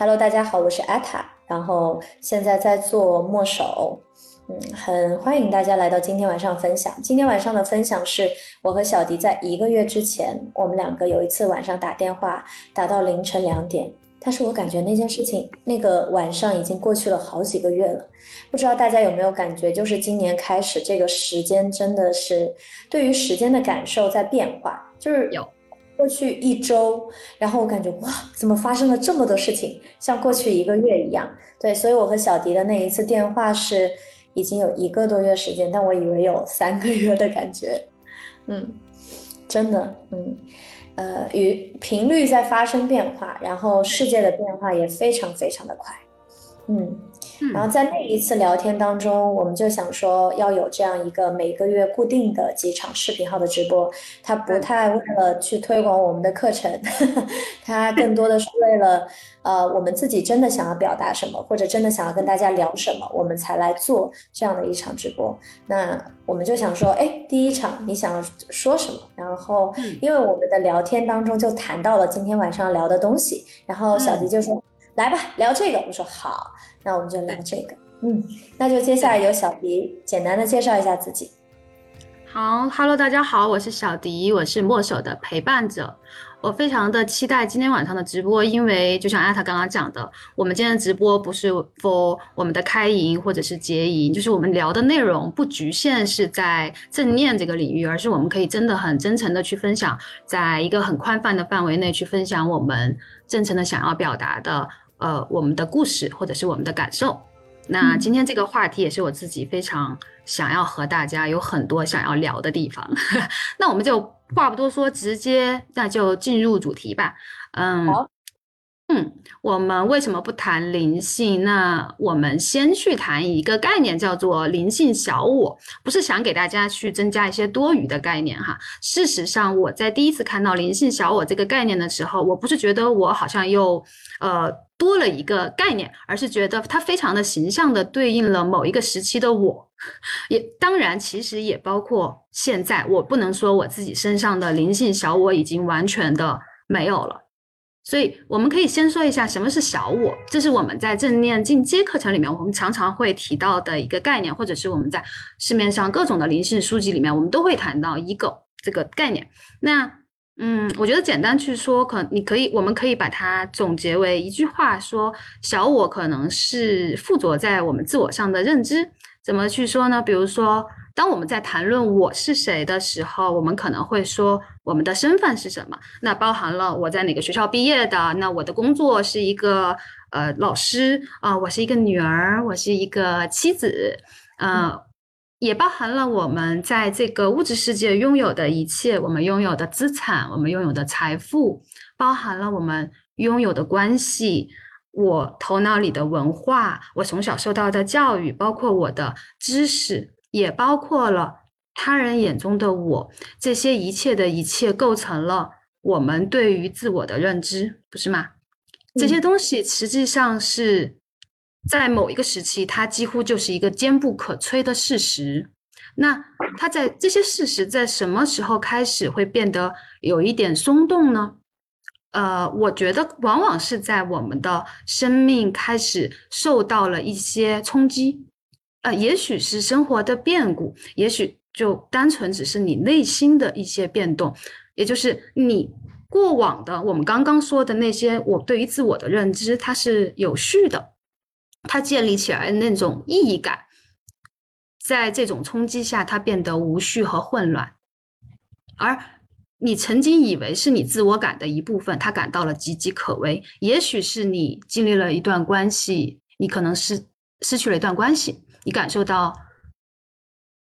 呃，Hello，大家好，我是 Ata，然后现在在做墨手，嗯，很欢迎大家来到今天晚上分享。今天晚上的分享是我和小迪在一个月之前，我们两个有一次晚上打电话打到凌晨两点，但是我感觉那件事情那个晚上已经过去了好几个月了，不知道大家有没有感觉，就是今年开始这个时间真的是对于时间的感受在变化，就是有。过去一周，然后我感觉哇，怎么发生了这么多事情，像过去一个月一样。对，所以我和小迪的那一次电话是已经有一个多月时间，但我以为有三个月的感觉。嗯，真的，嗯，呃，与频率在发生变化，然后世界的变化也非常非常的快。嗯。然后在那一次聊天当中，我们就想说要有这样一个每个月固定的几场视频号的直播，他不太为了去推广我们的课程，他更多的是为了呃我们自己真的想要表达什么，或者真的想要跟大家聊什么，我们才来做这样的一场直播。那我们就想说，哎，第一场你想说什么？然后因为我们的聊天当中就谈到了今天晚上聊的东西，然后小迪就说。来吧，聊这个。我说好，那我们就聊这个。嗯，那就接下来由小迪简单的介绍一下自己。好，Hello，大家好，我是小迪，我是墨守的陪伴者。我非常的期待今天晚上的直播，因为就像艾塔刚刚讲的，我们今天的直播不是 for 我们的开营或者是结营，就是我们聊的内容不局限是在正念这个领域，而是我们可以真的很真诚的去分享，在一个很宽泛的范围内去分享我们真诚的想要表达的。呃，我们的故事或者是我们的感受，那今天这个话题也是我自己非常想要和大家有很多想要聊的地方。那我们就话不多说，直接那就进入主题吧。嗯，好。嗯，我们为什么不谈灵性？那我们先去谈一个概念，叫做灵性小我。不是想给大家去增加一些多余的概念哈。事实上，我在第一次看到灵性小我这个概念的时候，我不是觉得我好像又呃多了一个概念，而是觉得它非常的形象的对应了某一个时期的我。也当然，其实也包括现在。我不能说我自己身上的灵性小我已经完全的没有了。所以我们可以先说一下什么是小我，这是我们在正念进阶课程里面，我们常常会提到的一个概念，或者是我们在市面上各种的灵性书籍里面，我们都会谈到 ego 这个概念。那，嗯，我觉得简单去说，可你可以，我们可以把它总结为一句话，说小我可能是附着在我们自我上的认知。怎么去说呢？比如说。当我们在谈论我是谁的时候，我们可能会说我们的身份是什么？那包含了我在哪个学校毕业的？那我的工作是一个呃老师啊，我是一个女儿，我是一个妻子，呃，也包含了我们在这个物质世界拥有的一切，我们拥有的资产，我们拥有的财富，包含了我们拥有的关系，我头脑里的文化，我从小受到的教育，包括我的知识。也包括了他人眼中的我，这些一切的一切构成了我们对于自我的认知，不是吗？这些东西实际上是在某一个时期，它几乎就是一个坚不可摧的事实。那它在这些事实在什么时候开始会变得有一点松动呢？呃，我觉得往往是在我们的生命开始受到了一些冲击。呃，也许是生活的变故，也许就单纯只是你内心的一些变动，也就是你过往的我们刚刚说的那些，我对于自我的认知，它是有序的，它建立起来的那种意义感，在这种冲击下，它变得无序和混乱，而你曾经以为是你自我感的一部分，它感到了岌岌可危。也许是你经历了一段关系，你可能是失去了一段关系。你感受到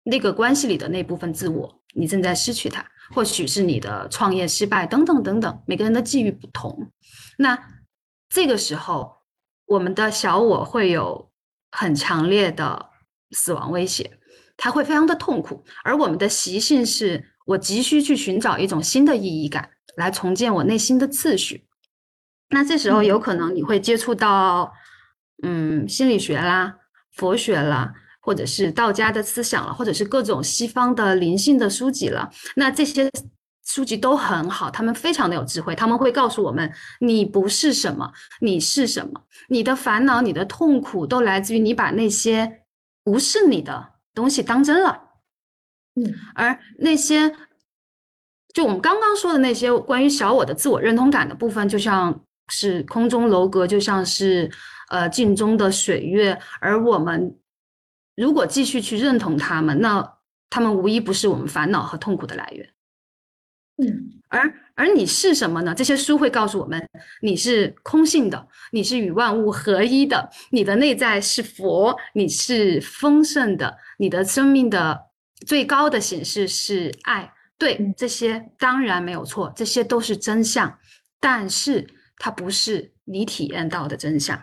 那个关系里的那部分自我，你正在失去它，或许是你的创业失败等等等等。每个人的际遇不同，那这个时候，我们的小我会有很强烈的死亡威胁，他会非常的痛苦。而我们的习性是我急需去寻找一种新的意义感，来重建我内心的次序。那这时候有可能你会接触到，嗯，心理学啦。佛学啦，或者是道家的思想了，或者是各种西方的灵性的书籍了。那这些书籍都很好，他们非常的有智慧，他们会告诉我们，你不是什么，你是什么，你的烦恼、你的痛苦都来自于你把那些不是你的东西当真了，嗯，而那些就我们刚刚说的那些关于小我的自我认同感的部分，就像是空中楼阁，就像是呃镜中的水月，而我们如果继续去认同他们，那他们无一不是我们烦恼和痛苦的来源。嗯，而而你是什么呢？这些书会告诉我们，你是空性的，你是与万物合一的，你的内在是佛，你是丰盛的，你的生命的最高的形式是爱。对，这些当然没有错，这些都是真相，但是它不是你体验到的真相。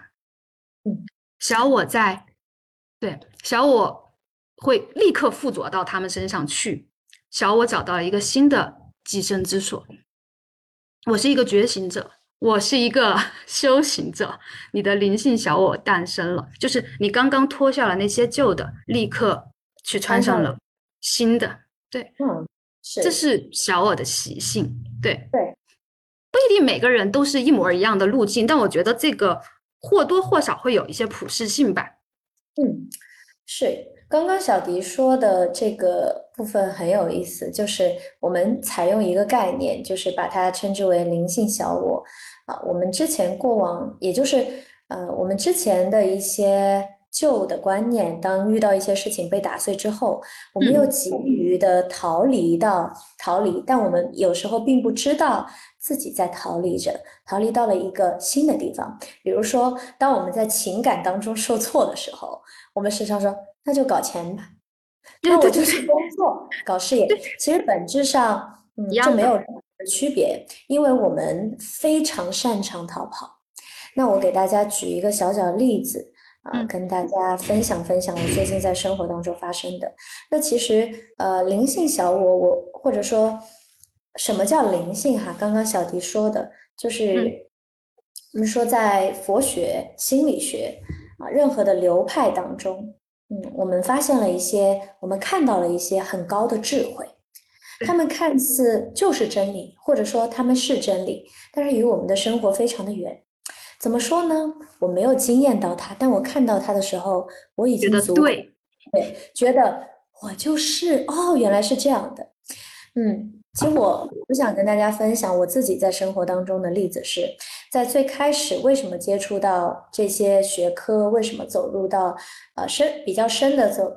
嗯，小我在，对，小我会立刻附着到他们身上去。小我找到了一个新的。寄生之所，我是一个觉醒者，我是一个 修行者。你的灵性小我诞生了，就是你刚刚脱下了那些旧的，立刻去穿上了新的。对，嗯，是，这是小我的习性。对，对，不一定每个人都是一模一样的路径，但我觉得这个或多或少会有一些普适性吧。嗯，是。刚刚小迪说的这个部分很有意思，就是我们采用一个概念，就是把它称之为灵性小我啊。我们之前过往，也就是呃，我们之前的一些旧的观念，当遇到一些事情被打碎之后，我们又急于的逃离到逃离，但我们有时候并不知道自己在逃离着，逃离到了一个新的地方。比如说，当我们在情感当中受挫的时候，我们时常说。那就搞钱吧，那我就是工作搞事业。其实本质上，嗯，就没有区别，因为我们非常擅长逃跑。那我给大家举一个小小的例子啊，跟大家分享分享我最近在生活当中发生的。那其实，呃，灵性小我，我或者说什么叫灵性哈？刚刚小迪说的，就是我们说在佛学、心理学啊，任何的流派当中。嗯，我们发现了一些，我们看到了一些很高的智慧，他们看似就是真理，或者说他们是真理，但是与我们的生活非常的远。怎么说呢？我没有惊艳到他，但我看到他的时候，我已经觉得对，对，觉得我就是哦，原来是这样的。嗯，其实我我想跟大家分享我自己在生活当中的例子是。在最开始，为什么接触到这些学科？为什么走入到呃深比较深的走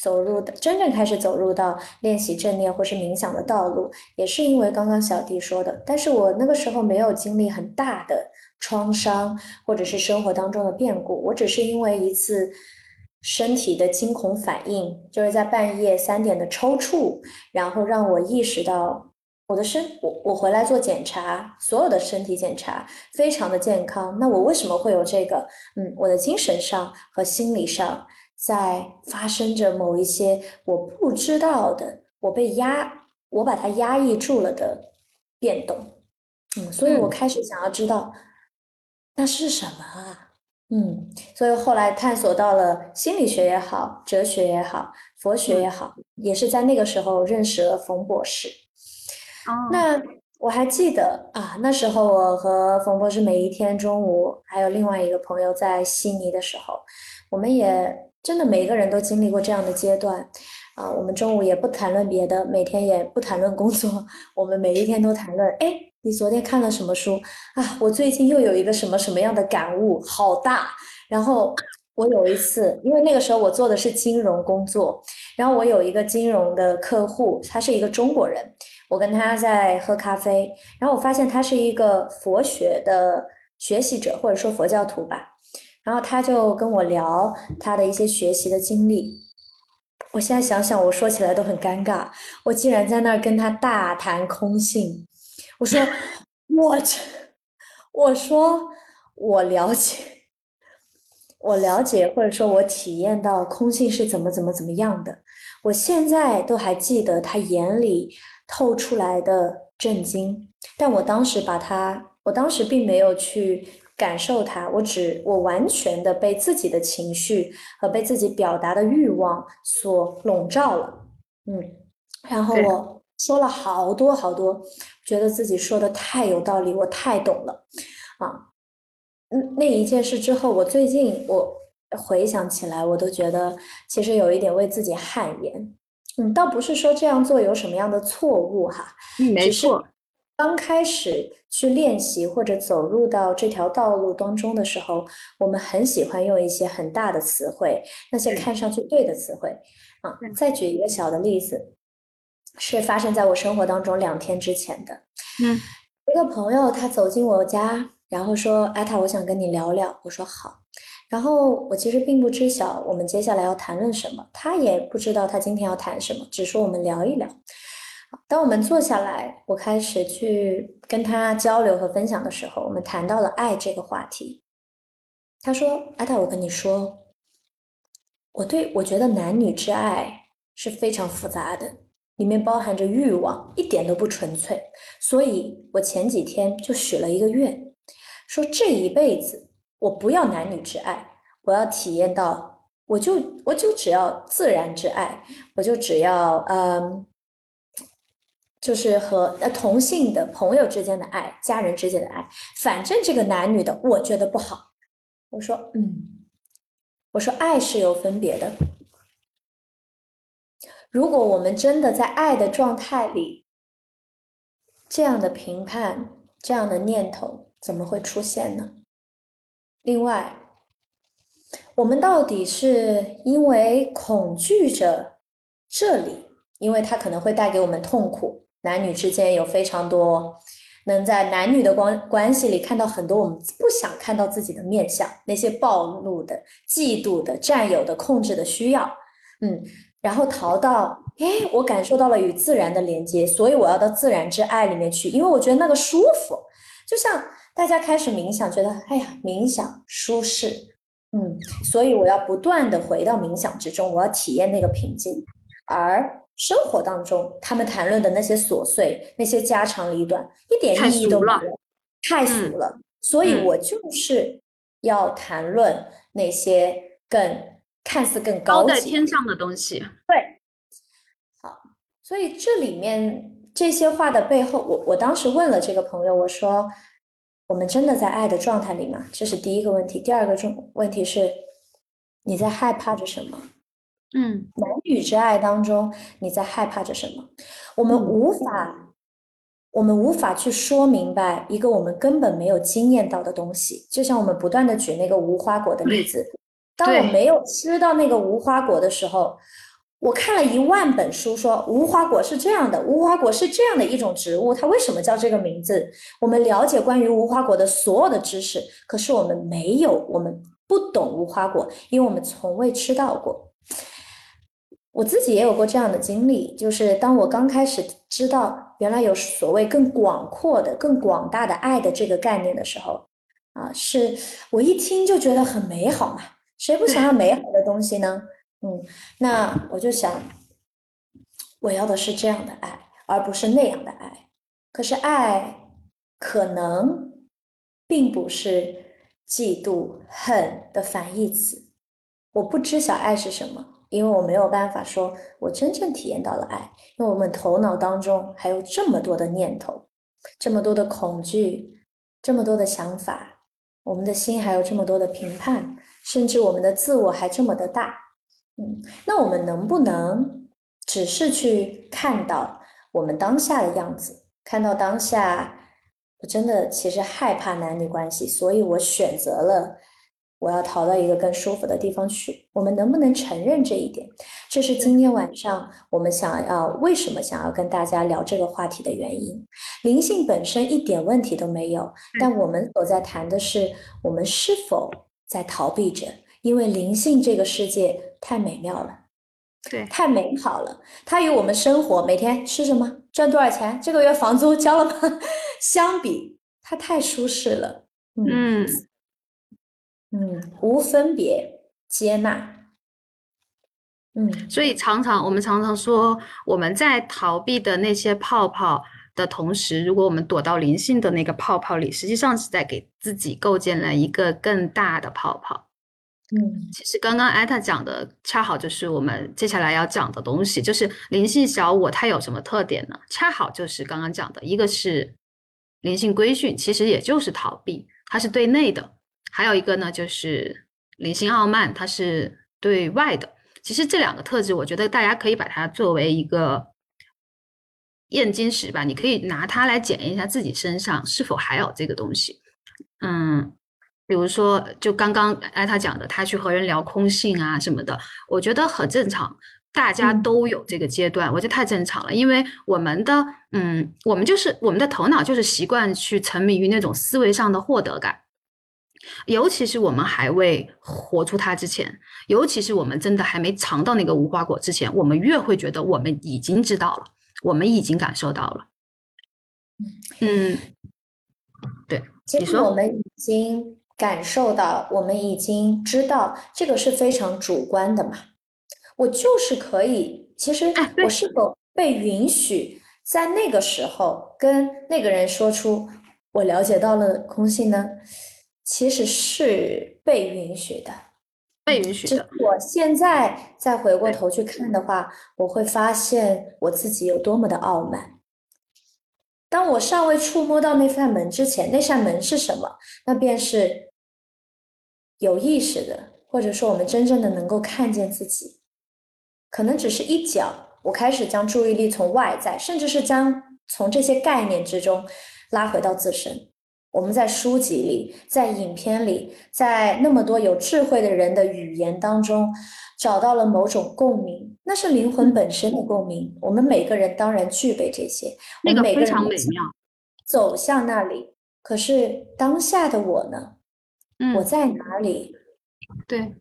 走入的真正开始走入到练习正念或是冥想的道路？也是因为刚刚小弟说的，但是我那个时候没有经历很大的创伤，或者是生活当中的变故，我只是因为一次身体的惊恐反应，就是在半夜三点的抽搐，然后让我意识到。我的身，我我回来做检查，所有的身体检查非常的健康。那我为什么会有这个？嗯，我的精神上和心理上在发生着某一些我不知道的，我被压，我把它压抑住了的变动。嗯，所以我开始想要知道那是什么啊？嗯，所以后来探索到了心理学也好，哲学也好，佛学也好，也是在那个时候认识了冯博士。那我还记得啊，那时候我和冯博士每一天中午，还有另外一个朋友在悉尼的时候，我们也真的每一个人都经历过这样的阶段啊。我们中午也不谈论别的，每天也不谈论工作，我们每一天都谈论：哎，你昨天看了什么书啊？我最近又有一个什么什么样的感悟，好大。然后我有一次，因为那个时候我做的是金融工作，然后我有一个金融的客户，他是一个中国人。我跟他在喝咖啡，然后我发现他是一个佛学的学习者，或者说佛教徒吧。然后他就跟我聊他的一些学习的经历。我现在想想，我说起来都很尴尬。我竟然在那儿跟他大谈空性。我说我这，我说我了解，我了解，或者说我体验到空性是怎么怎么怎么样的。我现在都还记得他眼里。透出来的震惊，但我当时把它，我当时并没有去感受它，我只我完全的被自己的情绪和被自己表达的欲望所笼罩了，嗯，然后我说了好多好多，觉得自己说的太有道理，我太懂了啊。嗯，那一件事之后，我最近我回想起来，我都觉得其实有一点为自己汗颜。嗯，倒不是说这样做有什么样的错误哈，嗯，没错。刚开始去练习或者走入到这条道路当中的时候，我们很喜欢用一些很大的词汇，那些看上去对的词汇。啊，再举一个小的例子，是发生在我生活当中两天之前的。嗯，一个朋友他走进我家。然后说，艾塔，我想跟你聊聊。我说好。然后我其实并不知晓我们接下来要谈论什么，他也不知道他今天要谈什么，只说我们聊一聊。当我们坐下来，我开始去跟他交流和分享的时候，我们谈到了爱这个话题。他说，阿塔，我跟你说，我对我觉得男女之爱是非常复杂的，里面包含着欲望，一点都不纯粹。所以我前几天就许了一个愿。说这一辈子我不要男女之爱，我要体验到，我就我就只要自然之爱，我就只要嗯，就是和呃同性的朋友之间的爱，家人之间的爱，反正这个男女的我觉得不好。我说嗯，我说爱是有分别的，如果我们真的在爱的状态里，这样的评判，这样的念头。怎么会出现呢？另外，我们到底是因为恐惧着这里，因为它可能会带给我们痛苦。男女之间有非常多能在男女的关关系里看到很多我们不想看到自己的面相，那些暴露的、嫉妒的、占有的、控制的需要。嗯，然后逃到，哎，我感受到了与自然的连接，所以我要到自然之爱里面去，因为我觉得那个舒服，就像。大家开始冥想，觉得哎呀，冥想舒适，嗯，所以我要不断的回到冥想之中，我要体验那个平静。而生活当中，他们谈论的那些琐碎、那些家长里短，一点意义都没有，太俗了。所以我就是要谈论那些更看似更高在天上的东西。对，好，所以这里面这些话的背后，我我当时问了这个朋友，我说。我们真的在爱的状态里吗？这是第一个问题。第二个重问题是，你在害怕着什么？嗯，男女之爱当中，你在害怕着什么？我们无法，我们无法去说明白一个我们根本没有经验到的东西。就像我们不断的举那个无花果的例子，当我没有吃到那个无花果的时候。我看了一万本书，说无花果是这样的，无花果是这样的一种植物，它为什么叫这个名字？我们了解关于无花果的所有的知识，可是我们没有，我们不懂无花果，因为我们从未吃到过。我自己也有过这样的经历，就是当我刚开始知道原来有所谓更广阔的、更广大的爱的这个概念的时候，啊，是我一听就觉得很美好嘛，谁不想要美好的东西呢？嗯，那我就想，我要的是这样的爱，而不是那样的爱。可是爱可能并不是嫉妒、恨的反义词。我不知晓爱是什么，因为我没有办法说我真正体验到了爱。因为我们头脑当中还有这么多的念头，这么多的恐惧，这么多的想法，我们的心还有这么多的评判，甚至我们的自我还这么的大。嗯，那我们能不能只是去看到我们当下的样子？看到当下，我真的其实害怕男女关系，所以我选择了我要逃到一个更舒服的地方去。我们能不能承认这一点？这是今天晚上我们想要为什么想要跟大家聊这个话题的原因。灵性本身一点问题都没有，但我们所在谈的是我们是否在逃避着。因为灵性这个世界太美妙了，对，太美好了。它与我们生活每天吃什么、赚多少钱、这个月房租交了吗？相比，它太舒适了。嗯嗯，无分别，接纳。嗯，所以常常我们常常说，我们在逃避的那些泡泡的同时，如果我们躲到灵性的那个泡泡里，实际上是在给自己构建了一个更大的泡泡。嗯，其实刚刚艾塔讲的，恰好就是我们接下来要讲的东西，就是灵性小我它有什么特点呢？恰好就是刚刚讲的，一个是灵性规训，其实也就是逃避，它是对内的；还有一个呢，就是灵性傲慢，它是对外的。其实这两个特质，我觉得大家可以把它作为一个验金石吧，你可以拿它来检验一下自己身上是否还有这个东西。嗯。比如说，就刚刚艾他讲的，他去和人聊空性啊什么的，我觉得很正常，大家都有这个阶段，我觉得太正常了。因为我们的，嗯，我们就是我们的头脑就是习惯去沉迷于那种思维上的获得感，尤其是我们还未活出它之前，尤其是我们真的还没尝到那个无花果之前，我们越会觉得我们已经知道了，我们已经感受到了。嗯，对，其实我们已经。感受到，我们已经知道这个是非常主观的嘛。我就是可以，其实我是否被允许在那个时候跟那个人说出我了解到了空性呢？其实是被允许的，被允许的。我现在再回过头去看的话，我会发现我自己有多么的傲慢。当我尚未触摸到那扇门之前，那扇门是什么？那便是。有意识的，或者说我们真正的能够看见自己，可能只是一脚。我开始将注意力从外在，甚至是将从这些概念之中拉回到自身。我们在书籍里，在影片里，在那么多有智慧的人的语言当中，找到了某种共鸣，那是灵魂本身的共鸣。我们每个人当然具备这些，那个非常美妙。走向那里，可是当下的我呢？我在哪里？对，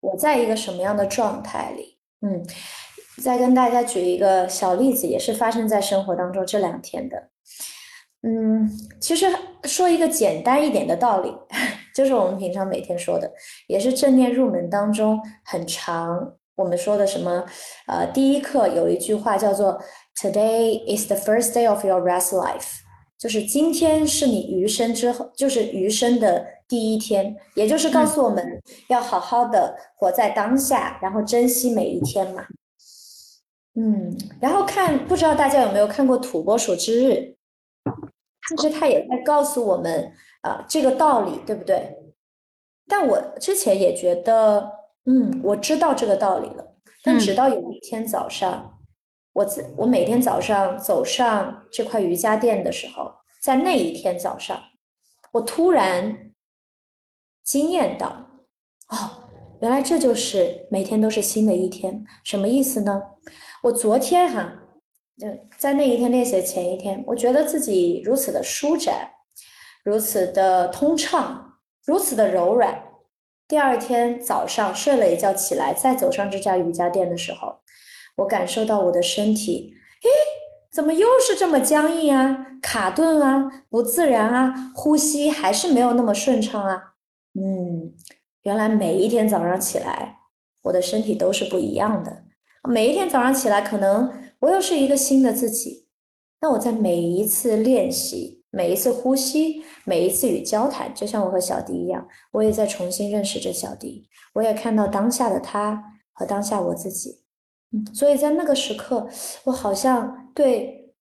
我在一个什么样的状态里？嗯，再跟大家举一个小例子，也是发生在生活当中这两天的。嗯，其实说一个简单一点的道理，就是我们平常每天说的，也是正念入门当中很长。我们说的什么？呃，第一课有一句话叫做 “Today is the first day of your rest life”，就是今天是你余生之后，就是余生的。第一天，也就是告诉我们要好好的活在当下，然后珍惜每一天嘛。嗯，然后看，不知道大家有没有看过《土拨鼠之日》，其实他也在告诉我们啊这个道理，对不对？但我之前也觉得，嗯，我知道这个道理了。但直到有一天早上，我自我每天早上走上这块瑜伽垫的时候，在那一天早上，我突然。惊艳到，哦，原来这就是每天都是新的一天，什么意思呢？我昨天哈，嗯，在那一天练习的前一天，我觉得自己如此的舒展，如此的通畅，如此的柔软。第二天早上睡了一觉起来，再走上这家瑜伽垫的时候，我感受到我的身体，诶，怎么又是这么僵硬啊，卡顿啊，不自然啊，呼吸还是没有那么顺畅啊。嗯，原来每一天早上起来，我的身体都是不一样的。每一天早上起来，可能我又是一个新的自己。那我在每一次练习、每一次呼吸、每一次与交谈，就像我和小迪一样，我也在重新认识着小迪。我也看到当下的他和当下我自己。嗯，所以在那个时刻，我好像对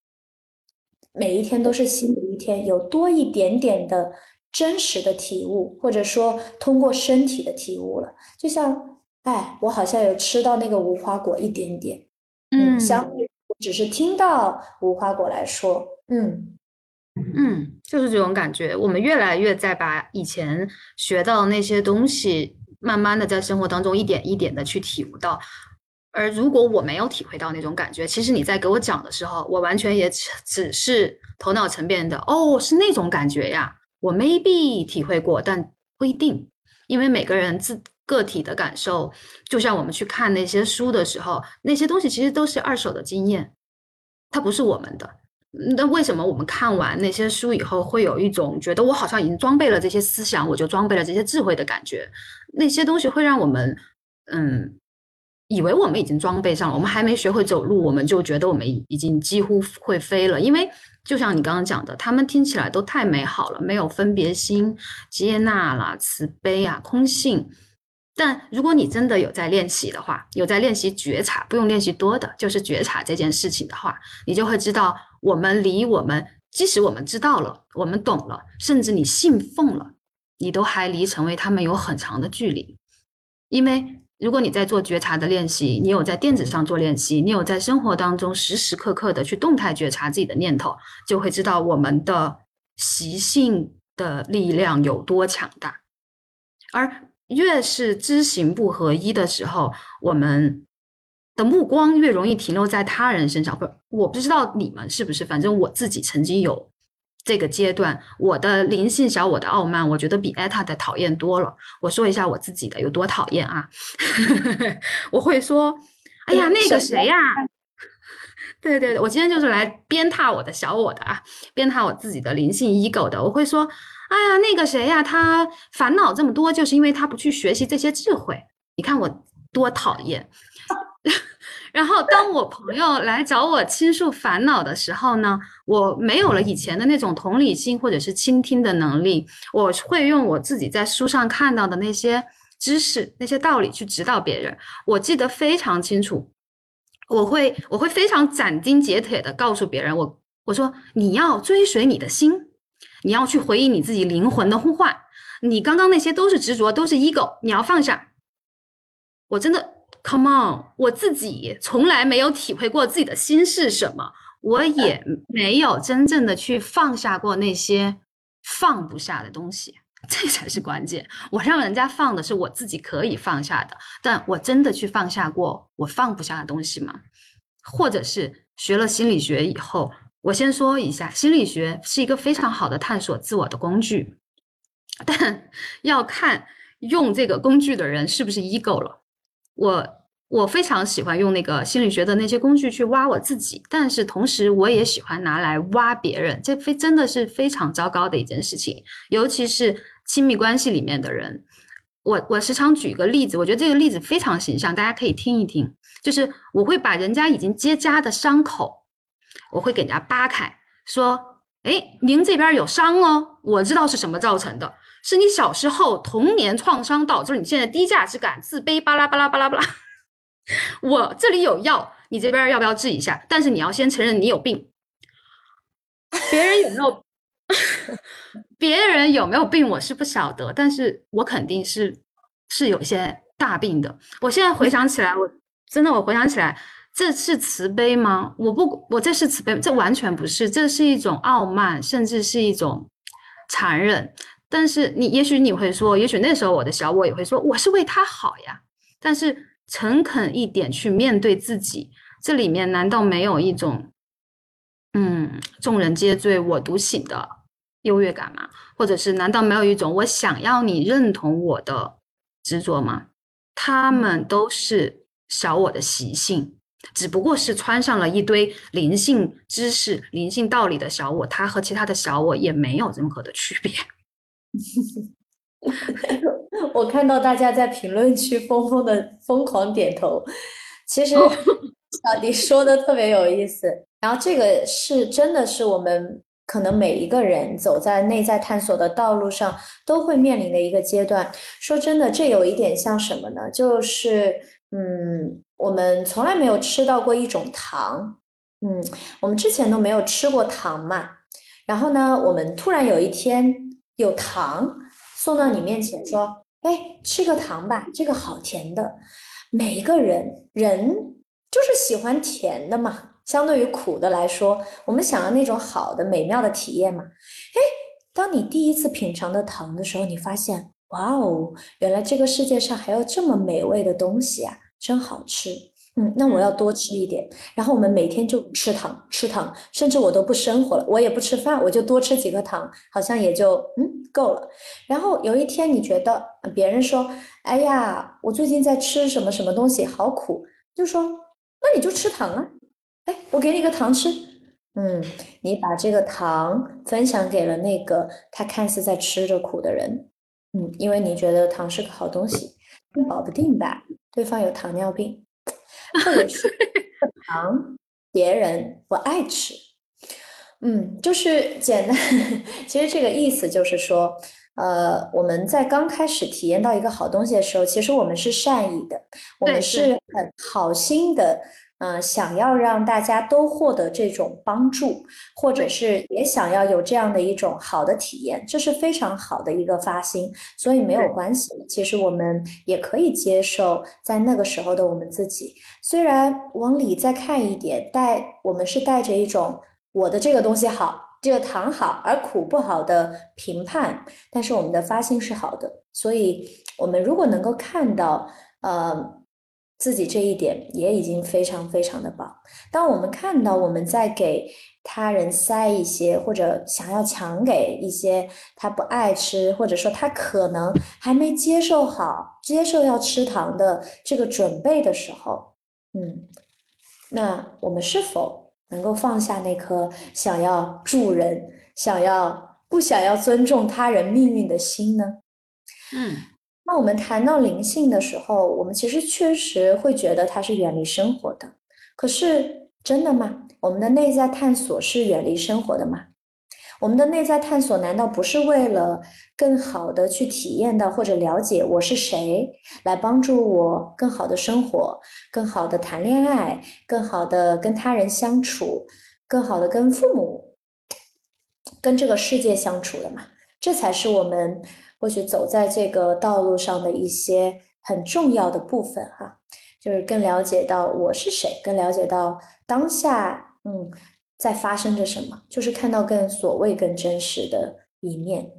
每一天都是新的一天，有多一点点的。真实的体悟，或者说通过身体的体悟了，就像，哎，我好像有吃到那个无花果一点点，嗯，相对只是听到无花果来说，嗯嗯，就是这种感觉。我们越来越在把以前学到的那些东西，慢慢的在生活当中一点一点的去体悟到。而如果我没有体会到那种感觉，其实你在给我讲的时候，我完全也只是头脑层面的，哦，是那种感觉呀。我 maybe 体会过，但不一定，因为每个人自个体的感受，就像我们去看那些书的时候，那些东西其实都是二手的经验，它不是我们的。那为什么我们看完那些书以后，会有一种觉得我好像已经装备了这些思想，我就装备了这些智慧的感觉？那些东西会让我们，嗯。以为我们已经装备上了，我们还没学会走路，我们就觉得我们已经几乎会飞了。因为就像你刚刚讲的，他们听起来都太美好了，没有分别心、接纳啦、慈悲啊、空性，但如果你真的有在练习的话，有在练习觉察，不用练习多的，就是觉察这件事情的话，你就会知道，我们离我们，即使我们知道了，我们懂了，甚至你信奉了，你都还离成为他们有很长的距离。因为如果你在做觉察的练习，你有在电子上做练习，你有在生活当中时时刻刻的去动态觉察自己的念头，就会知道我们的习性的力量有多强大，而。越是知行不合一的时候，我们的目光越容易停留在他人身上。不，我不知道你们是不是，反正我自己曾经有这个阶段。我的灵性小我的傲慢，我觉得比艾塔的讨厌多了。我说一下我自己的有多讨厌啊！我会说：“哎呀，那个谁呀？” 对对对，我今天就是来鞭挞我的小我的啊，鞭挞我自己的灵性 ego 的。我会说。哎呀，那个谁呀，他烦恼这么多，就是因为他不去学习这些智慧。你看我多讨厌。然后，当我朋友来找我倾诉烦恼的时候呢，我没有了以前的那种同理心或者是倾听的能力，我会用我自己在书上看到的那些知识、那些道理去指导别人。我记得非常清楚，我会我会非常斩钉截铁的告诉别人，我我说你要追随你的心。你要去回应你自己灵魂的呼唤，你刚刚那些都是执着，都是 ego，你要放下。我真的，come on，我自己从来没有体会过自己的心是什么，我也没有真正的去放下过那些放不下的东西，这才是关键。我让人家放的是我自己可以放下的，但我真的去放下过我放不下的东西吗？或者是学了心理学以后？我先说一下，心理学是一个非常好的探索自我的工具，但要看用这个工具的人是不是 ego 了。我我非常喜欢用那个心理学的那些工具去挖我自己，但是同时我也喜欢拿来挖别人，这非真的是非常糟糕的一件事情，尤其是亲密关系里面的人。我我时常举一个例子，我觉得这个例子非常形象，大家可以听一听，就是我会把人家已经结痂的伤口。我会给人家扒开，说：“哎，您这边有伤哦，我知道是什么造成的，是你小时候童年创伤导致你现在低价值感、自卑，巴拉巴拉巴拉巴拉。我这里有药，你这边要不要治一下？但是你要先承认你有病。别人有没有？别人有没有病？我是不晓得，但是我肯定是是有一些大病的。我现在回想起来，我真的，我回想起来。”这是慈悲吗？我不，我这是慈悲，这完全不是，这是一种傲慢，甚至是一种残忍。但是你，也许你会说，也许那时候我的小我也会说，我是为他好呀。但是诚恳一点去面对自己，这里面难道没有一种，嗯，众人皆醉我独醒的优越感吗？或者是难道没有一种我想要你认同我的执着吗？他们都是小我的习性。只不过是穿上了一堆灵性知识、灵性道理的小我，他和其他的小我也没有任何的区别。我看到大家在评论区疯疯的疯狂点头，其实小迪说的特别有意思。然后这个是真的是我们可能每一个人走在内在探索的道路上都会面临的一个阶段。说真的，这有一点像什么呢？就是嗯。我们从来没有吃到过一种糖，嗯，我们之前都没有吃过糖嘛。然后呢，我们突然有一天有糖送到你面前，说：“哎，吃个糖吧，这个好甜的。”每一个人人就是喜欢甜的嘛，相对于苦的来说，我们想要那种好的美妙的体验嘛。哎，当你第一次品尝的糖的时候，你发现，哇哦，原来这个世界上还有这么美味的东西啊！真好吃，嗯，那我要多吃一点。然后我们每天就吃糖，吃糖，甚至我都不生活了，我也不吃饭，我就多吃几颗糖，好像也就嗯够了。然后有一天你觉得别人说，哎呀，我最近在吃什么什么东西，好苦，就说那你就吃糖啊，哎，我给你个糖吃，嗯，你把这个糖分享给了那个他看似在吃着苦的人，嗯，因为你觉得糖是个好东西，保不定吧。对方有糖尿病，或者是 糖，别人不爱吃，嗯，就是简单。其实这个意思就是说，呃，我们在刚开始体验到一个好东西的时候，其实我们是善意的，我们是很好心的。嗯，想要让大家都获得这种帮助，或者是也想要有这样的一种好的体验，这是非常好的一个发心，所以没有关系。其实我们也可以接受在那个时候的我们自己，虽然往里再看一点，带我们是带着一种我的这个东西好，这个糖好而苦不好的评判，但是我们的发心是好的，所以我们如果能够看到，呃。自己这一点也已经非常非常的棒。当我们看到我们在给他人塞一些，或者想要强给一些他不爱吃，或者说他可能还没接受好接受要吃糖的这个准备的时候，嗯，那我们是否能够放下那颗想要助人、想要不想要尊重他人命运的心呢？嗯。那我们谈到灵性的时候，我们其实确实会觉得它是远离生活的。可是真的吗？我们的内在探索是远离生活的吗？我们的内在探索难道不是为了更好的去体验到或者了解我是谁，来帮助我更好的生活、更好的谈恋爱、更好的跟他人相处、更好的跟父母、跟这个世界相处的吗？这才是我们。或许走在这个道路上的一些很重要的部分，哈，就是更了解到我是谁，更了解到当下，嗯，在发生着什么，就是看到更所谓更真实的一面，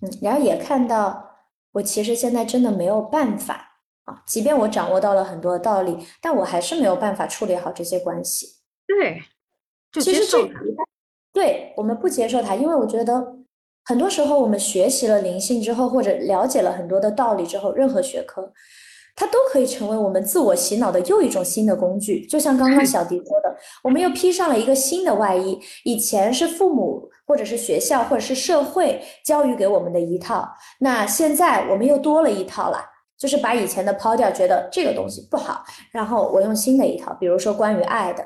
嗯，然后也看到我其实现在真的没有办法啊，即便我掌握到了很多道理，但我还是没有办法处理好这些关系。对，就其实这，对我们不接受它，因为我觉得。很多时候，我们学习了灵性之后，或者了解了很多的道理之后，任何学科，它都可以成为我们自我洗脑的又一种新的工具。就像刚刚小迪说的，我们又披上了一个新的外衣。以前是父母，或者是学校，或者是社会教育给我们的一套，那现在我们又多了一套了，就是把以前的抛掉，觉得这个东西不好，然后我用新的一套，比如说关于爱的。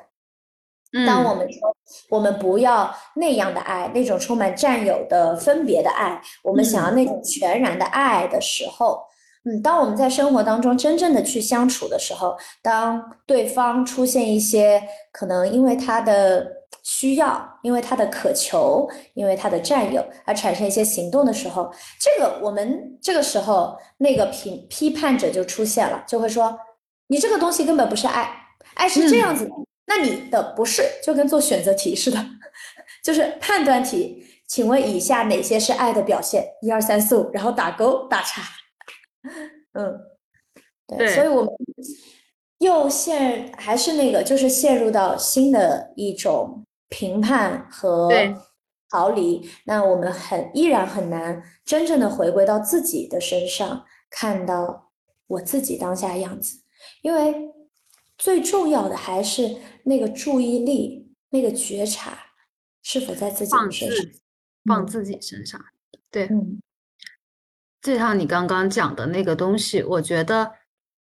当我们说我们不要那样的爱，那种充满占有的分别的爱，我们想要那种全然的爱的时候，嗯，当我们在生活当中真正的去相处的时候，当对方出现一些可能因为他的需要，因为他的渴求，因为他的占有而产生一些行动的时候，这个我们这个时候那个评批判者就出现了，就会说你这个东西根本不是爱，爱是这样子的。那你的不是就跟做选择题似的，就是判断题。请问以下哪些是爱的表现？一二三四五，然后打勾打叉。嗯，对，所以我们又陷还是那个，就是陷入到新的一种评判和逃离。那我们很依然很难真正的回归到自己的身上，看到我自己当下样子，因为。最重要的还是那个注意力，那个觉察是否在自己身上，放自己身上。对，就像你刚刚讲的那个东西，我觉得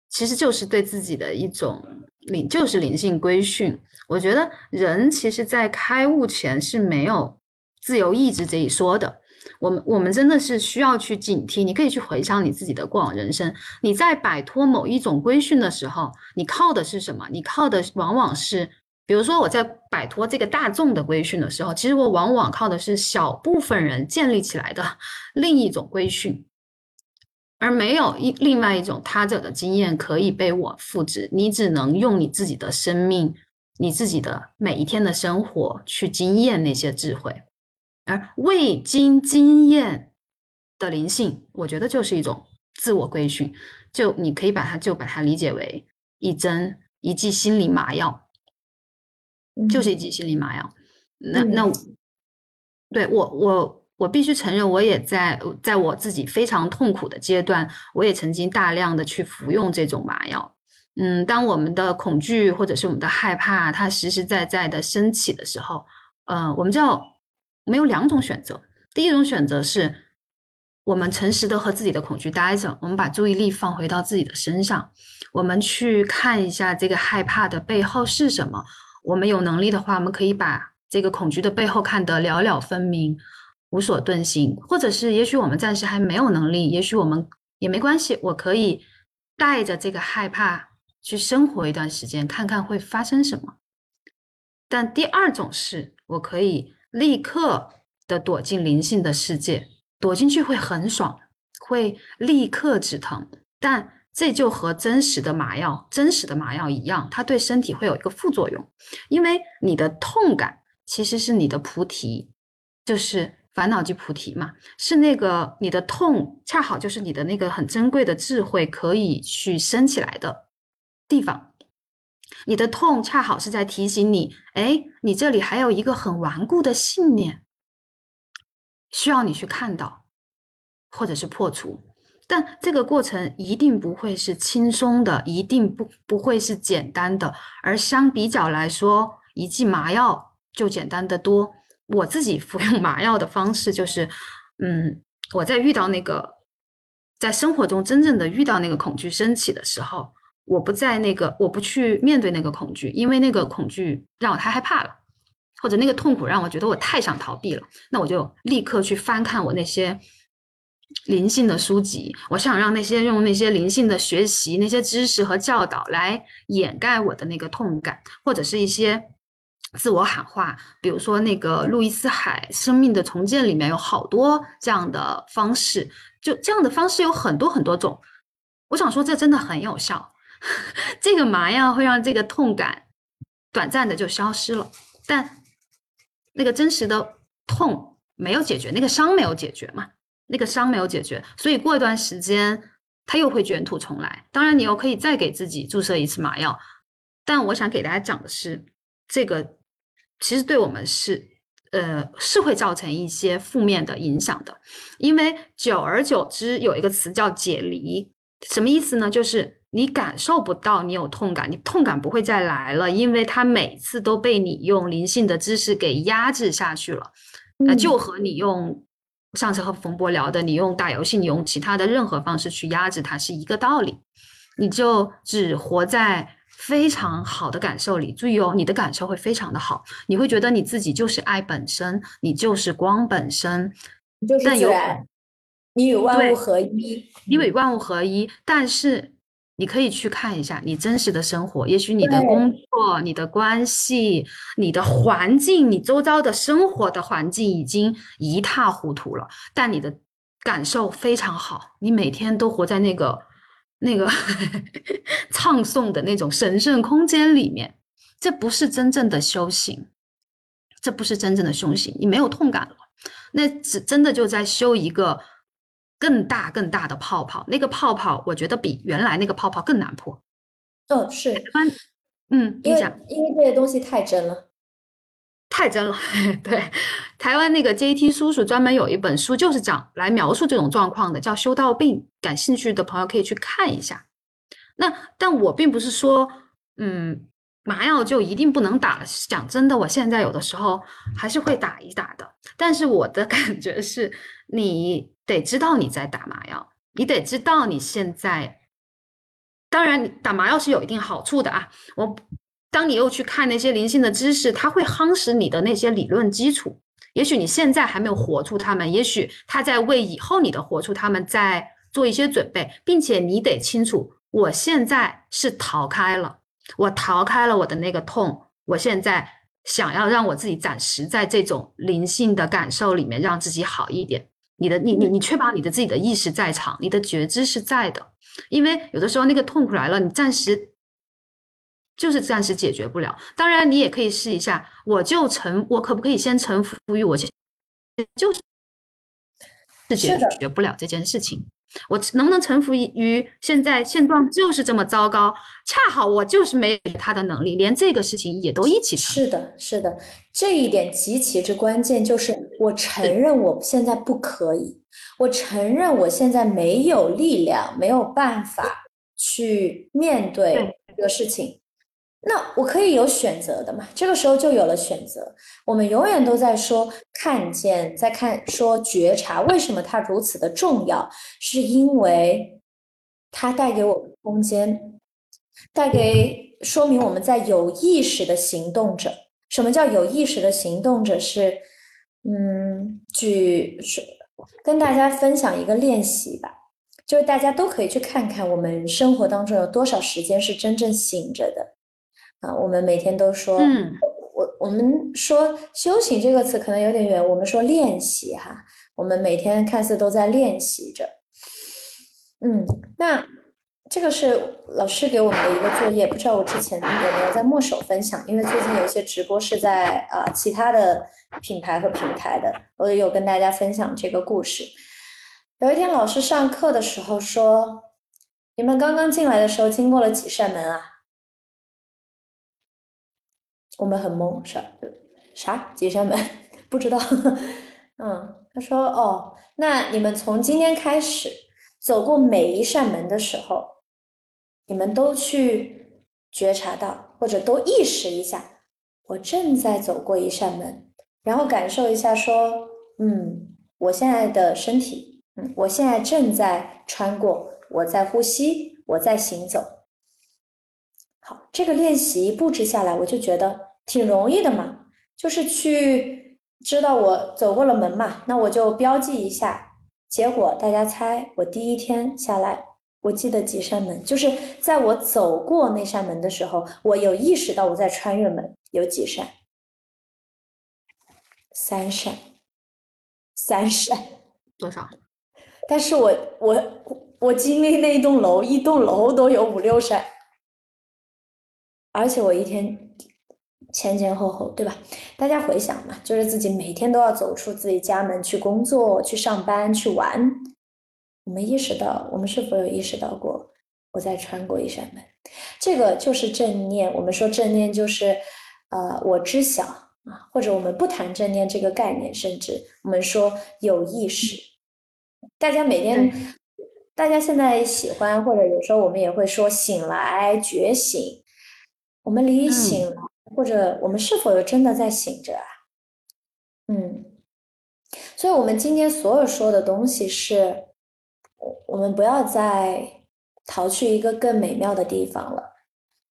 其实就是对自己的一种灵，就是灵性规训。我觉得人其实，在开悟前是没有自由意志这一说的。我们我们真的是需要去警惕。你可以去回想你自己的过往人生。你在摆脱某一种规训的时候，你靠的是什么？你靠的往往是，比如说我在摆脱这个大众的规训的时候，其实我往往靠的是小部分人建立起来的另一种规训，而没有一另外一种他者的经验可以被我复制。你只能用你自己的生命，你自己的每一天的生活去经验那些智慧。而未经经验的灵性，我觉得就是一种自我规训。就你可以把它就把它理解为一针一剂心理麻药，就是一剂心理麻药。那那对我我我必须承认，我也在在我自己非常痛苦的阶段，我也曾经大量的去服用这种麻药。嗯，当我们的恐惧或者是我们的害怕，它实实在在的升起的时候，嗯，我们就要。我们有两种选择，第一种选择是我们诚实的和自己的恐惧待着，我们把注意力放回到自己的身上，我们去看一下这个害怕的背后是什么。我们有能力的话，我们可以把这个恐惧的背后看得了了分明。无所遁形，或者是也许我们暂时还没有能力，也许我们也没关系，我可以带着这个害怕去生活一段时间，看看会发生什么。但第二种是我可以立刻的躲进灵性的世界，躲进去会很爽，会立刻止疼，但这就和真实的麻药、真实的麻药一样，它对身体会有一个副作用，因为你的痛感其实是你的菩提，就是烦恼即菩提嘛，是那个你的痛恰好就是你的那个很珍贵的智慧可以去升起来的地方。你的痛恰好是在提醒你，哎，你这里还有一个很顽固的信念，需要你去看到，或者是破除。但这个过程一定不会是轻松的，一定不不会是简单的。而相比较来说，一剂麻药就简单的多。我自己服用麻药的方式就是，嗯，我在遇到那个，在生活中真正的遇到那个恐惧升起的时候。我不在那个，我不去面对那个恐惧，因为那个恐惧让我太害怕了，或者那个痛苦让我觉得我太想逃避了。那我就立刻去翻看我那些灵性的书籍，我想让那些用那些灵性的学习、那些知识和教导来掩盖我的那个痛感，或者是一些自我喊话。比如说那个路易斯海《生命的重建》里面有好多这样的方式，就这样的方式有很多很多种。我想说，这真的很有效。这个麻药会让这个痛感短暂的就消失了，但那个真实的痛没有解决，那个伤没有解决嘛？那个伤没有解决，所以过一段时间它又会卷土重来。当然，你又可以再给自己注射一次麻药，但我想给大家讲的是，这个其实对我们是呃是会造成一些负面的影响的，因为久而久之有一个词叫解离，什么意思呢？就是。你感受不到你有痛感，你痛感不会再来了，因为它每次都被你用灵性的知识给压制下去了。那就和你用上次和冯博聊的，你用打游戏，你用其他的任何方式去压制它是一个道理。你就只活在非常好的感受里，注意哦，你的感受会非常的好，你会觉得你自己就是爱本身，你就是光本身，你就是自然，你与万物合一，你与万物合一，但是。你可以去看一下你真实的生活，也许你的工作、你的关系、你的环境、你周遭的生活的环境已经一塌糊涂了，但你的感受非常好，你每天都活在那个那个 唱诵的那种神圣空间里面，这不是真正的修行，这不是真正的修行，你没有痛感了，那只真的就在修一个。更大更大的泡泡，那个泡泡我觉得比原来那个泡泡更难破。哦，是，嗯，因为因为这些东西太真了，太真了。对，台湾那个 JT 叔叔专门有一本书，就是讲来描述这种状况的，叫《修道病》。感兴趣的朋友可以去看一下。那但我并不是说，嗯，麻药就一定不能打了。讲真的，我现在有的时候还是会打一打的。但是我的 感觉是，你。得知道你在打麻药，你得知道你现在。当然，打麻药是有一定好处的啊。我当你又去看那些灵性的知识，它会夯实你的那些理论基础。也许你现在还没有活出他们，也许他在为以后你的活出他们在做一些准备，并且你得清楚，我现在是逃开了，我逃开了我的那个痛，我现在想要让我自己暂时在这种灵性的感受里面，让自己好一点。你的你你你确保你的自己的意识在场，你的觉知是在的，因为有的时候那个痛苦来了，你暂时就是暂时解决不了。当然，你也可以试一下，我就臣，我可不可以先臣服于我，就是解决不了这件事情。我能不能臣服于现在现状就是这么糟糕？恰好我就是没有他的能力，连这个事情也都一起。是的，是的，这一点极其之关键，就是我承认我现在不可以，我承认我现在没有力量，没有办法去面对这个事情。那我可以有选择的嘛？这个时候就有了选择。我们永远都在说看见，在看说觉察，为什么它如此的重要？是因为它带给我们空间，带给说明我们在有意识的行动着。什么叫有意识的行动着？是嗯，举是跟大家分享一个练习吧，就是大家都可以去看看我们生活当中有多少时间是真正醒着的啊。我们每天都说，嗯，我我们说修行这个词可能有点远，我们说练习哈，我们每天看似都在练习着。嗯，那这个是老师给我们的一个作业，不知道我之前有没有在墨守分享？因为最近有一些直播是在啊其他的品牌和平台的，我有跟大家分享这个故事。有一天老师上课的时候说：“你们刚刚进来的时候经过了几扇门啊？”我们很懵，啥啥几扇门？不知道。嗯，他说：“哦，那你们从今天开始。”走过每一扇门的时候，你们都去觉察到，或者都意识一下，我正在走过一扇门，然后感受一下，说，嗯，我现在的身体，嗯，我现在正在穿过，我在呼吸，我在行走。好，这个练习布置下来，我就觉得挺容易的嘛，就是去知道我走过了门嘛，那我就标记一下。结果大家猜，我第一天下来，我记得几扇门，就是在我走过那扇门的时候，我有意识到我在穿越门，有几扇？三扇，三扇，多少？但是我我我经历那一栋楼，一栋楼都有五六扇，而且我一天。前前后后，对吧？大家回想嘛，就是自己每天都要走出自己家门去工作、去上班、去玩。我们意识到，我们是否有意识到过，我在穿过一扇门？这个就是正念。我们说正念就是，呃，我知晓啊，或者我们不谈正念这个概念，甚至我们说有意识。大家每天，大家现在喜欢，或者有时候我们也会说醒来、觉醒。我们离醒。或者我们是否有真的在醒着啊？嗯，所以，我们今天所有说的东西是，我我们不要再逃去一个更美妙的地方了，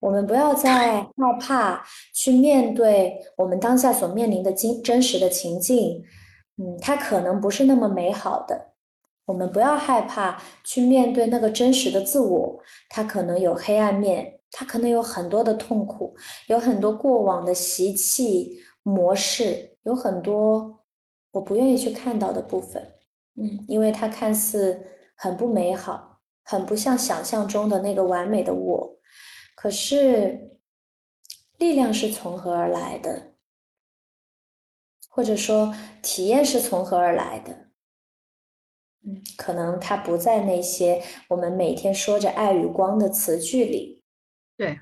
我们不要再 害怕去面对我们当下所面临的真真实的情境，嗯，它可能不是那么美好的，我们不要害怕去面对那个真实的自我，它可能有黑暗面。他可能有很多的痛苦，有很多过往的习气模式，有很多我不愿意去看到的部分。嗯，因为它看似很不美好，很不像想象中的那个完美的我。可是，力量是从何而来的？或者说，体验是从何而来的？嗯，可能它不在那些我们每天说着爱与光的词句里。对，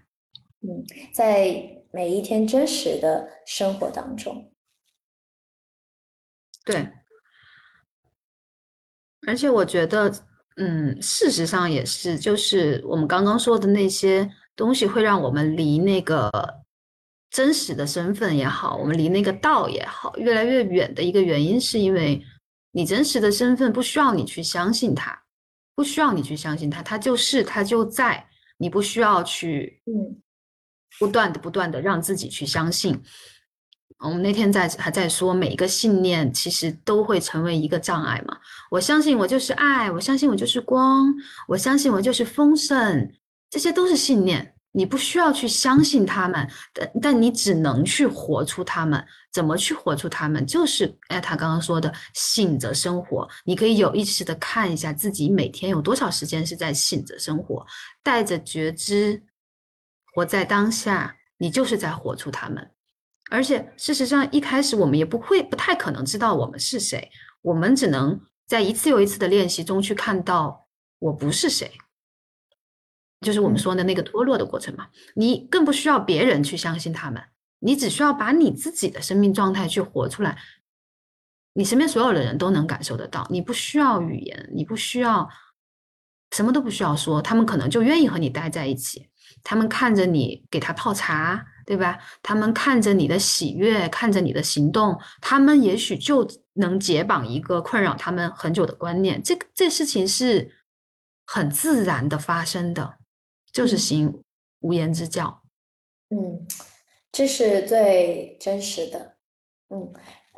嗯，在每一天真实的生活当中，对，而且我觉得，嗯，事实上也是，就是我们刚刚说的那些东西，会让我们离那个真实的身份也好，我们离那个道也好，越来越远的一个原因，是因为你真实的身份不需要你去相信它，不需要你去相信它，它就是，它就在。你不需要去，嗯，不断的、不断的让自己去相信。我们那天在还在说，每一个信念其实都会成为一个障碍嘛。我相信我就是爱，我相信我就是光，我相信我就是丰盛，这些都是信念。你不需要去相信他们，但但你只能去活出他们。怎么去活出他们？就是艾塔刚刚说的醒着生活。你可以有意识的看一下自己每天有多少时间是在醒着生活，带着觉知，活在当下。你就是在活出他们。而且事实上，一开始我们也不会、不太可能知道我们是谁。我们只能在一次又一次的练习中去看到我不是谁。就是我们说的那个脱落的过程嘛，你更不需要别人去相信他们，你只需要把你自己的生命状态去活出来，你身边所有的人都能感受得到，你不需要语言，你不需要什么都不需要说，他们可能就愿意和你待在一起，他们看着你给他泡茶，对吧？他们看着你的喜悦，看着你的行动，他们也许就能解绑一个困扰他们很久的观念，这个这事情是很自然的发生的。就是行无言之教，嗯，这是最真实的，嗯，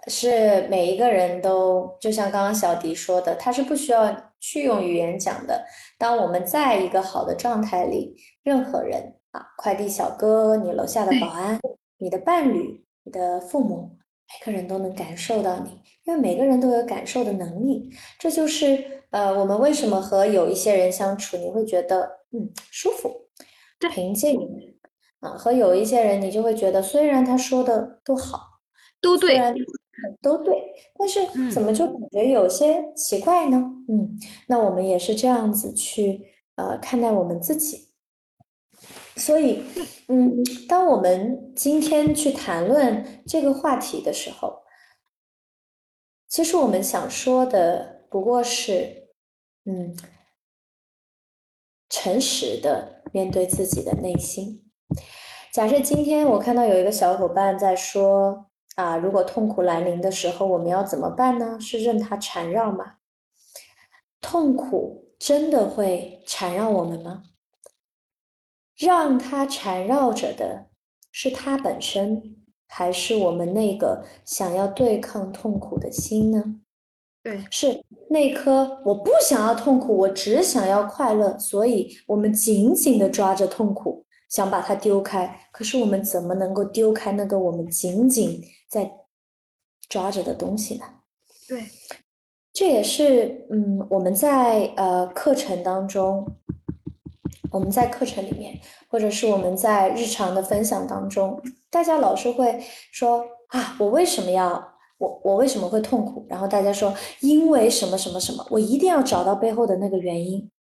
是每一个人都，就像刚刚小迪说的，他是不需要去用语言讲的。当我们在一个好的状态里，任何人啊，快递小哥，你楼下的保安，你的伴侣，你的父母，每个人都能感受到你，因为每个人都有感受的能力。这就是呃，我们为什么和有一些人相处，你会觉得嗯舒服、平静啊，和有一些人你就会觉得，虽然他说的都好，都对。都对，但是怎么就感觉有些奇怪呢？嗯，那我们也是这样子去呃看待我们自己。所以，嗯，当我们今天去谈论这个话题的时候，其实我们想说的不过是，嗯，诚实的面对自己的内心。假设今天我看到有一个小伙伴在说。啊，如果痛苦来临的时候，我们要怎么办呢？是任它缠绕吗？痛苦真的会缠绕我们吗？让它缠绕着的是它本身，还是我们那个想要对抗痛苦的心呢？对，是那颗我不想要痛苦，我只想要快乐，所以我们紧紧的抓着痛苦。想把它丢开，可是我们怎么能够丢开那个我们紧紧在抓着的东西呢？对，这也是嗯，我们在呃课程当中，我们在课程里面，或者是我们在日常的分享当中，大家老是会说啊，我为什么要我我为什么会痛苦？然后大家说因为什么什么什么，我一定要找到背后的那个原因。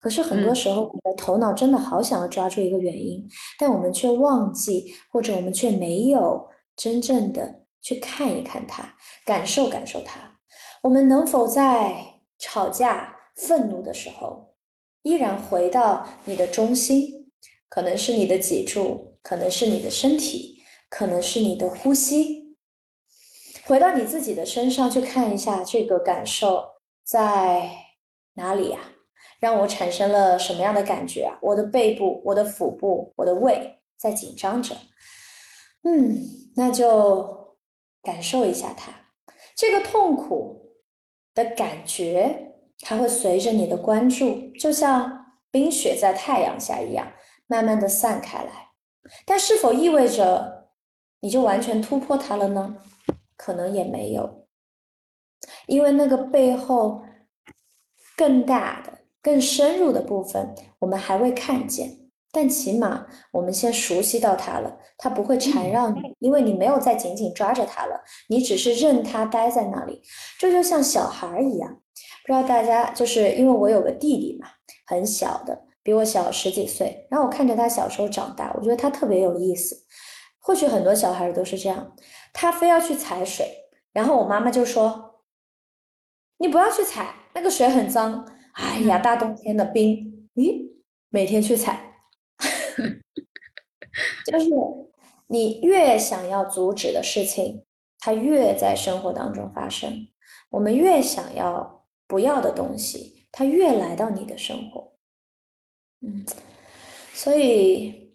可是很多时候，我们的头脑真的好想要抓住一个原因，但我们却忘记，或者我们却没有真正的去看一看它，感受感受它。我们能否在吵架、愤怒的时候，依然回到你的中心？可能是你的脊柱，可能是你的身体，可能是你的呼吸，回到你自己的身上去看一下这个感受在哪里呀？让我产生了什么样的感觉啊？我的背部、我的腹部、我的胃在紧张着。嗯，那就感受一下它，这个痛苦的感觉，它会随着你的关注，就像冰雪在太阳下一样，慢慢的散开来。但是否意味着你就完全突破它了呢？可能也没有，因为那个背后更大的。更深入的部分，我们还未看见，但起码我们先熟悉到它了。它不会缠绕你，因为你没有再紧紧抓着它了，你只是任它待在那里。这就像小孩一样，不知道大家就是因为我有个弟弟嘛，很小的，比我小十几岁。然后我看着他小时候长大，我觉得他特别有意思。或许很多小孩都是这样，他非要去踩水，然后我妈妈就说：“你不要去踩，那个水很脏。”哎呀，大冬天的冰，咦，每天去踩，就是你越想要阻止的事情，它越在生活当中发生；我们越想要不要的东西，它越来到你的生活。嗯，所以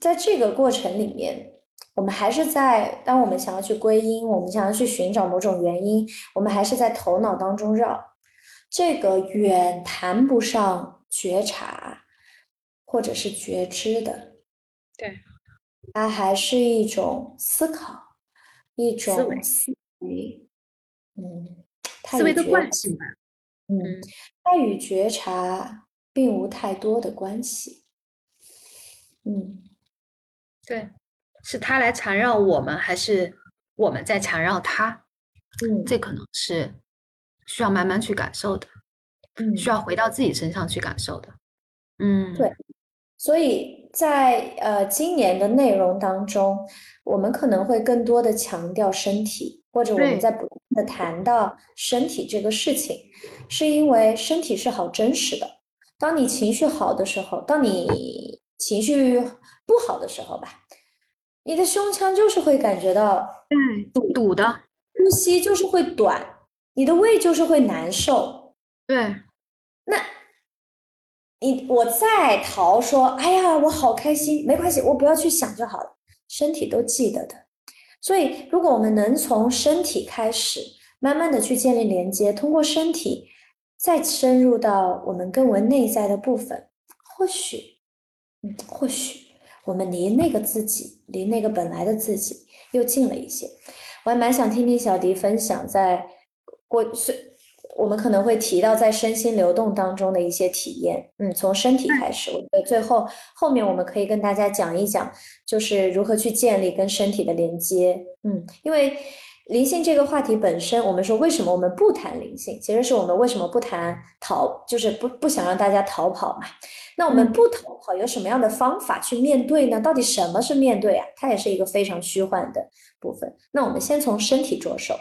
在这个过程里面，我们还是在当我们想要去归因，我们想要去寻找某种原因，我们还是在头脑当中绕。这个远谈不上觉察，或者是觉知的，对，它还是一种思考，一种思维，嗯，思维的惯性吧，嗯，它与觉察并无太多的关系，嗯，对，是他来缠绕我们，还是我们在缠绕他？嗯，这可能是。需要慢慢去感受的，嗯，需要回到自己身上去感受的，嗯，对。所以在呃今年的内容当中，我们可能会更多的强调身体，或者我们在不断的谈到身体这个事情，是因为身体是好真实的。当你情绪好的时候，当你情绪不好的时候吧，你的胸腔就是会感觉到，嗯，堵堵的，呼吸就是会短。你的胃就是会难受，对。那，你我在逃说，哎呀，我好开心，没关系，我不要去想就好了。身体都记得的，所以，如果我们能从身体开始，慢慢的去建立连接，通过身体再深入到我们更为内在的部分，或许，嗯，或许我们离那个自己，离那个本来的自己又近了一些。我还蛮想听听小迪分享，在过是。我们可能会提到在身心流动当中的一些体验，嗯，从身体开始，我觉得最后后面我们可以跟大家讲一讲，就是如何去建立跟身体的连接，嗯，因为灵性这个话题本身，我们说为什么我们不谈灵性，其实是我们为什么不谈逃，就是不不想让大家逃跑嘛。那我们不逃跑，有什么样的方法去面对呢？到底什么是面对啊？它也是一个非常虚幻的部分。那我们先从身体着手，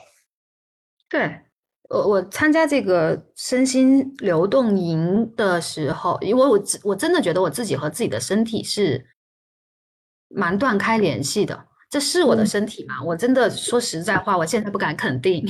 对。我我参加这个身心流动营的时候，因为我我真的觉得我自己和自己的身体是蛮断开联系的。这是我的身体吗？我真的说实在话，我现在不敢肯定，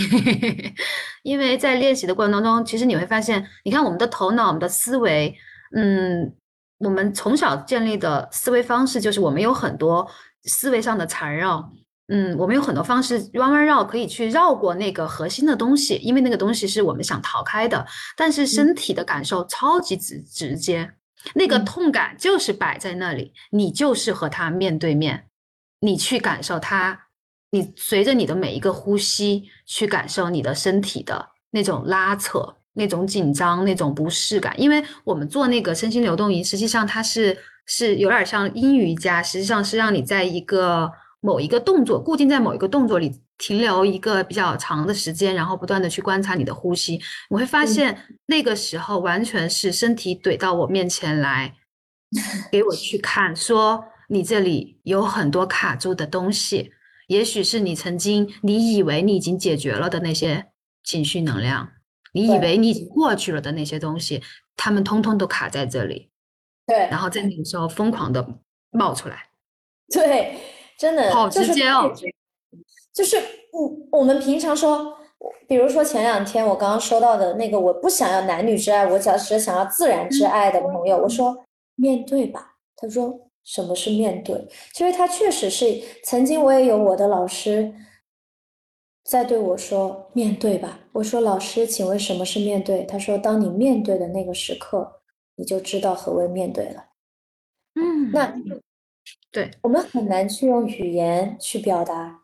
因为在练习的过程当中，其实你会发现，你看我们的头脑、我们的思维，嗯，我们从小建立的思维方式，就是我们有很多思维上的缠绕。嗯，我们有很多方式弯弯绕，可以去绕过那个核心的东西，因为那个东西是我们想逃开的。但是身体的感受超级直直接，那个痛感就是摆在那里，你就是和它面对面，你去感受它，你随着你的每一个呼吸去感受你的身体的那种拉扯、那种紧张、那种不适感。因为我们做那个身心流动仪，实际上它是是有点像阴瑜伽，实际上是让你在一个。某一个动作固定在某一个动作里停留一个比较长的时间，然后不断的去观察你的呼吸，我会发现那个时候完全是身体怼到我面前来，给我去看，说你这里有很多卡住的东西，也许是你曾经你以为你已经解决了的那些情绪能量，你以为你已经过去了的那些东西，他们通通都卡在这里，对，然后在那个时候疯狂的冒出来，对。真的好直接哦，就是我，我们平常说，比如说前两天我刚刚说到的那个，我不想要男女之爱，我只是想要自然之爱的朋友，我说面对吧，他说什么是面对？其实他确实是曾经我也有我的老师在对我说面对吧，我说老师，请问什么是面对？他说当你面对的那个时刻，你就知道何为面对了。嗯，那。对我们很难去用语言去表达。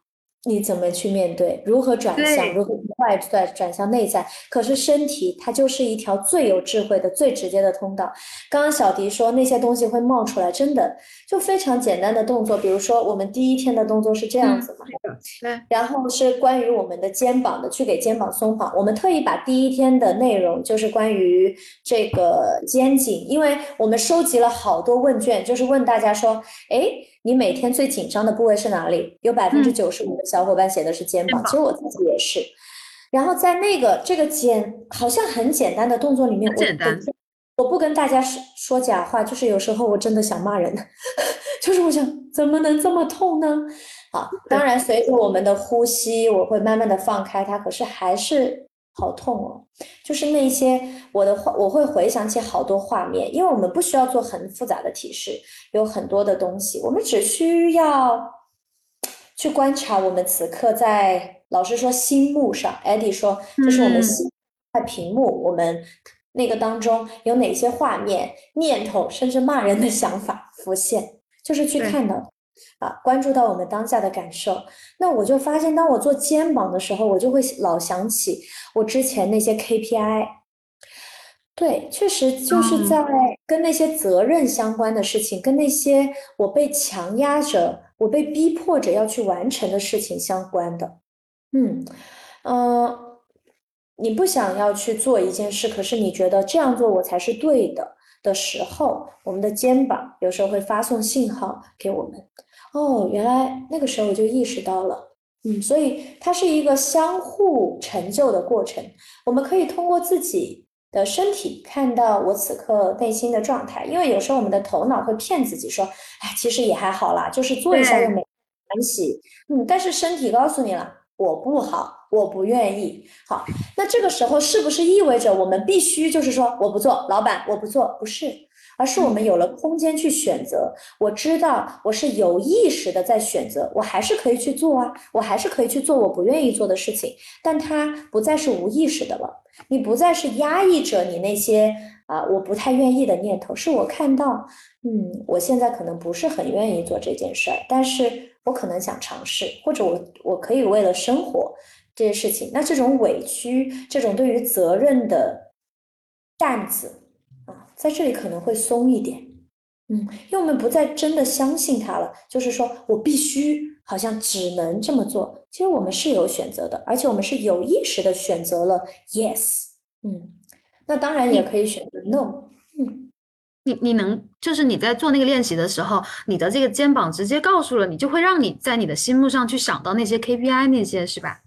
你怎么去面对？如何转向？如何从外在转向内在？可是身体它就是一条最有智慧的、最直接的通道。刚刚小迪说那些东西会冒出来，真的就非常简单的动作，比如说我们第一天的动作是这样子嘛？对。然后是关于我们的肩膀的，去给肩膀松绑。我们特意把第一天的内容就是关于这个肩颈，因为我们收集了好多问卷，就是问大家说，哎。你每天最紧张的部位是哪里？有百分之九十五的小伙伴写的是肩膀，其实我自己也是。然后在那个这个肩好像很简单的动作里面，我我不跟大家说说假话，就是有时候我真的想骂人，就是我想怎么能这么痛呢？好，当然随着我们的呼吸，我会慢慢的放开它，可是还是。好痛哦，就是那些我的画，我会回想起好多画面，因为我们不需要做很复杂的提示，有很多的东西，我们只需要去观察我们此刻在，老师说心目上，Eddie 说就是我们心在屏幕，我们那个当中有哪些画面、念头，甚至骂人的想法浮现，就是去看到。啊，关注到我们当下的感受，那我就发现，当我做肩膀的时候，我就会老想起我之前那些 KPI。对，确实就是在跟那些责任相关的事情，跟那些我被强压着、我被逼迫着要去完成的事情相关的。嗯，呃，你不想要去做一件事，可是你觉得这样做我才是对的的时候，我们的肩膀有时候会发送信号给我们。哦，原来那个时候我就意识到了，嗯，所以它是一个相互成就的过程。我们可以通过自己的身体看到我此刻内心的状态，因为有时候我们的头脑会骗自己说，哎，其实也还好啦，就是做一下又没关系，嗯，但是身体告诉你了，我不好，我不愿意。好，那这个时候是不是意味着我们必须就是说我不做，老板我不做？不是，而是我们有了空间去选择。我知道我是有意识的在选择，我还是可以去做啊，我还是可以去做我不愿意做的事情，但它不再是无意识的了。你不再是压抑着你那些啊我不太愿意的念头，是我看到，嗯，我现在可能不是很愿意做这件事儿，但是我可能想尝试，或者我我可以为了生活这些事情，那这种委屈，这种对于责任的担子啊。在这里可能会松一点，嗯，因为我们不再真的相信他了，就是说我必须好像只能这么做。其实我们是有选择的，而且我们是有意识的选择了 yes，嗯，那当然也可以选择 no，嗯，你你能就是你在做那个练习的时候，你的这个肩膀直接告诉了你，就会让你在你的心目上去想到那些 KPI 那些是吧？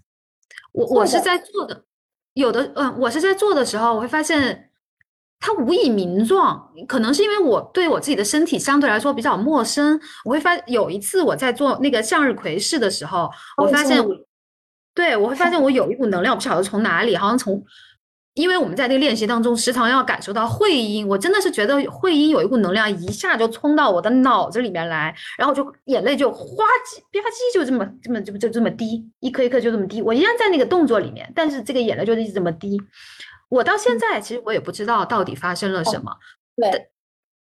我我是在做的，有的嗯，我是在做的时候，我会发现。它无以名状，可能是因为我对我自己的身体相对来说比较陌生。我会发有一次我在做那个向日葵式的时候，我发现，对我会发现我有一股能量，我不晓得从哪里，好像从，因为我们在这个练习当中时常要感受到会阴，我真的是觉得会阴有一股能量一下就冲到我的脑子里面来，然后就眼泪就哗叽吧唧就这么这么就就这么滴，一颗一颗就这么滴，我依然在那个动作里面，但是这个眼泪就一直这么滴。我到现在其实我也不知道到底发生了什么，对，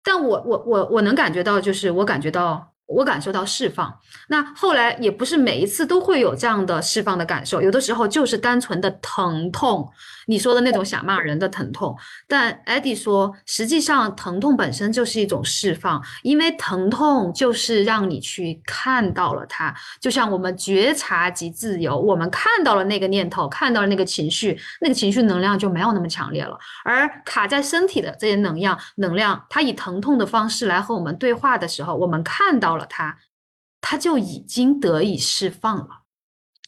但我我我我能感觉到，就是我感觉到。我感受到释放，那后来也不是每一次都会有这样的释放的感受，有的时候就是单纯的疼痛，你说的那种想骂人的疼痛。但艾迪说，实际上疼痛本身就是一种释放，因为疼痛就是让你去看到了它，就像我们觉察及自由，我们看到了那个念头，看到了那个情绪，那个情绪能量就没有那么强烈了。而卡在身体的这些能量，能量它以疼痛的方式来和我们对话的时候，我们看到了。了他，他就已经得以释放了，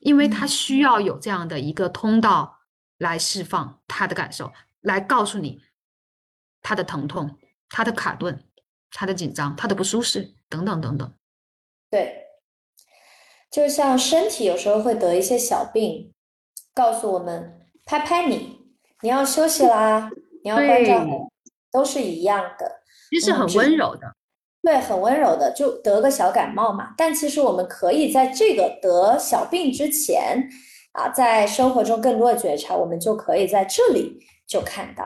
因为他需要有这样的一个通道来释放他的感受，来告诉你他的疼痛、他的卡顿、他的紧张、他的不舒适等等等等。对，就像身体有时候会得一些小病，告诉我们拍拍你，你要休息啦，你要关照，都是一样的，其实很温柔的。对，很温柔的，就得个小感冒嘛。但其实我们可以在这个得小病之前，啊，在生活中更多的觉察，我们就可以在这里就看到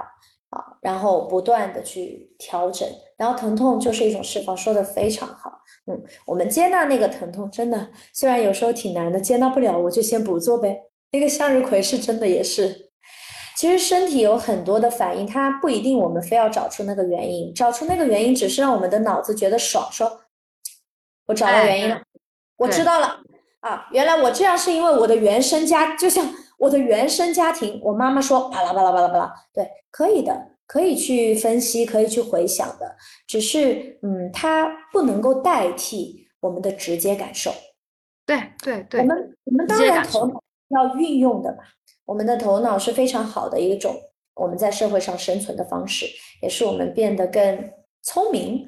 啊，然后不断的去调整，然后疼痛就是一种释放，说的非常好。嗯，我们接纳那个疼痛，真的虽然有时候挺难的，接纳不了我就先不做呗。那个向日葵是真的也是。其实身体有很多的反应，它不一定我们非要找出那个原因，找出那个原因只是让我们的脑子觉得爽，说我找到原因了，我知道了啊，原来我这样是因为我的原生家，就像我的原生家庭，我妈妈说巴拉巴拉巴拉巴拉，对，可以的，可以去分析，可以去回想的，只是嗯，它不能够代替我们的直接感受。对对对，我们我们当然头脑要运用的嘛。我们的头脑是非常好的一种我们在社会上生存的方式，也是我们变得更聪明，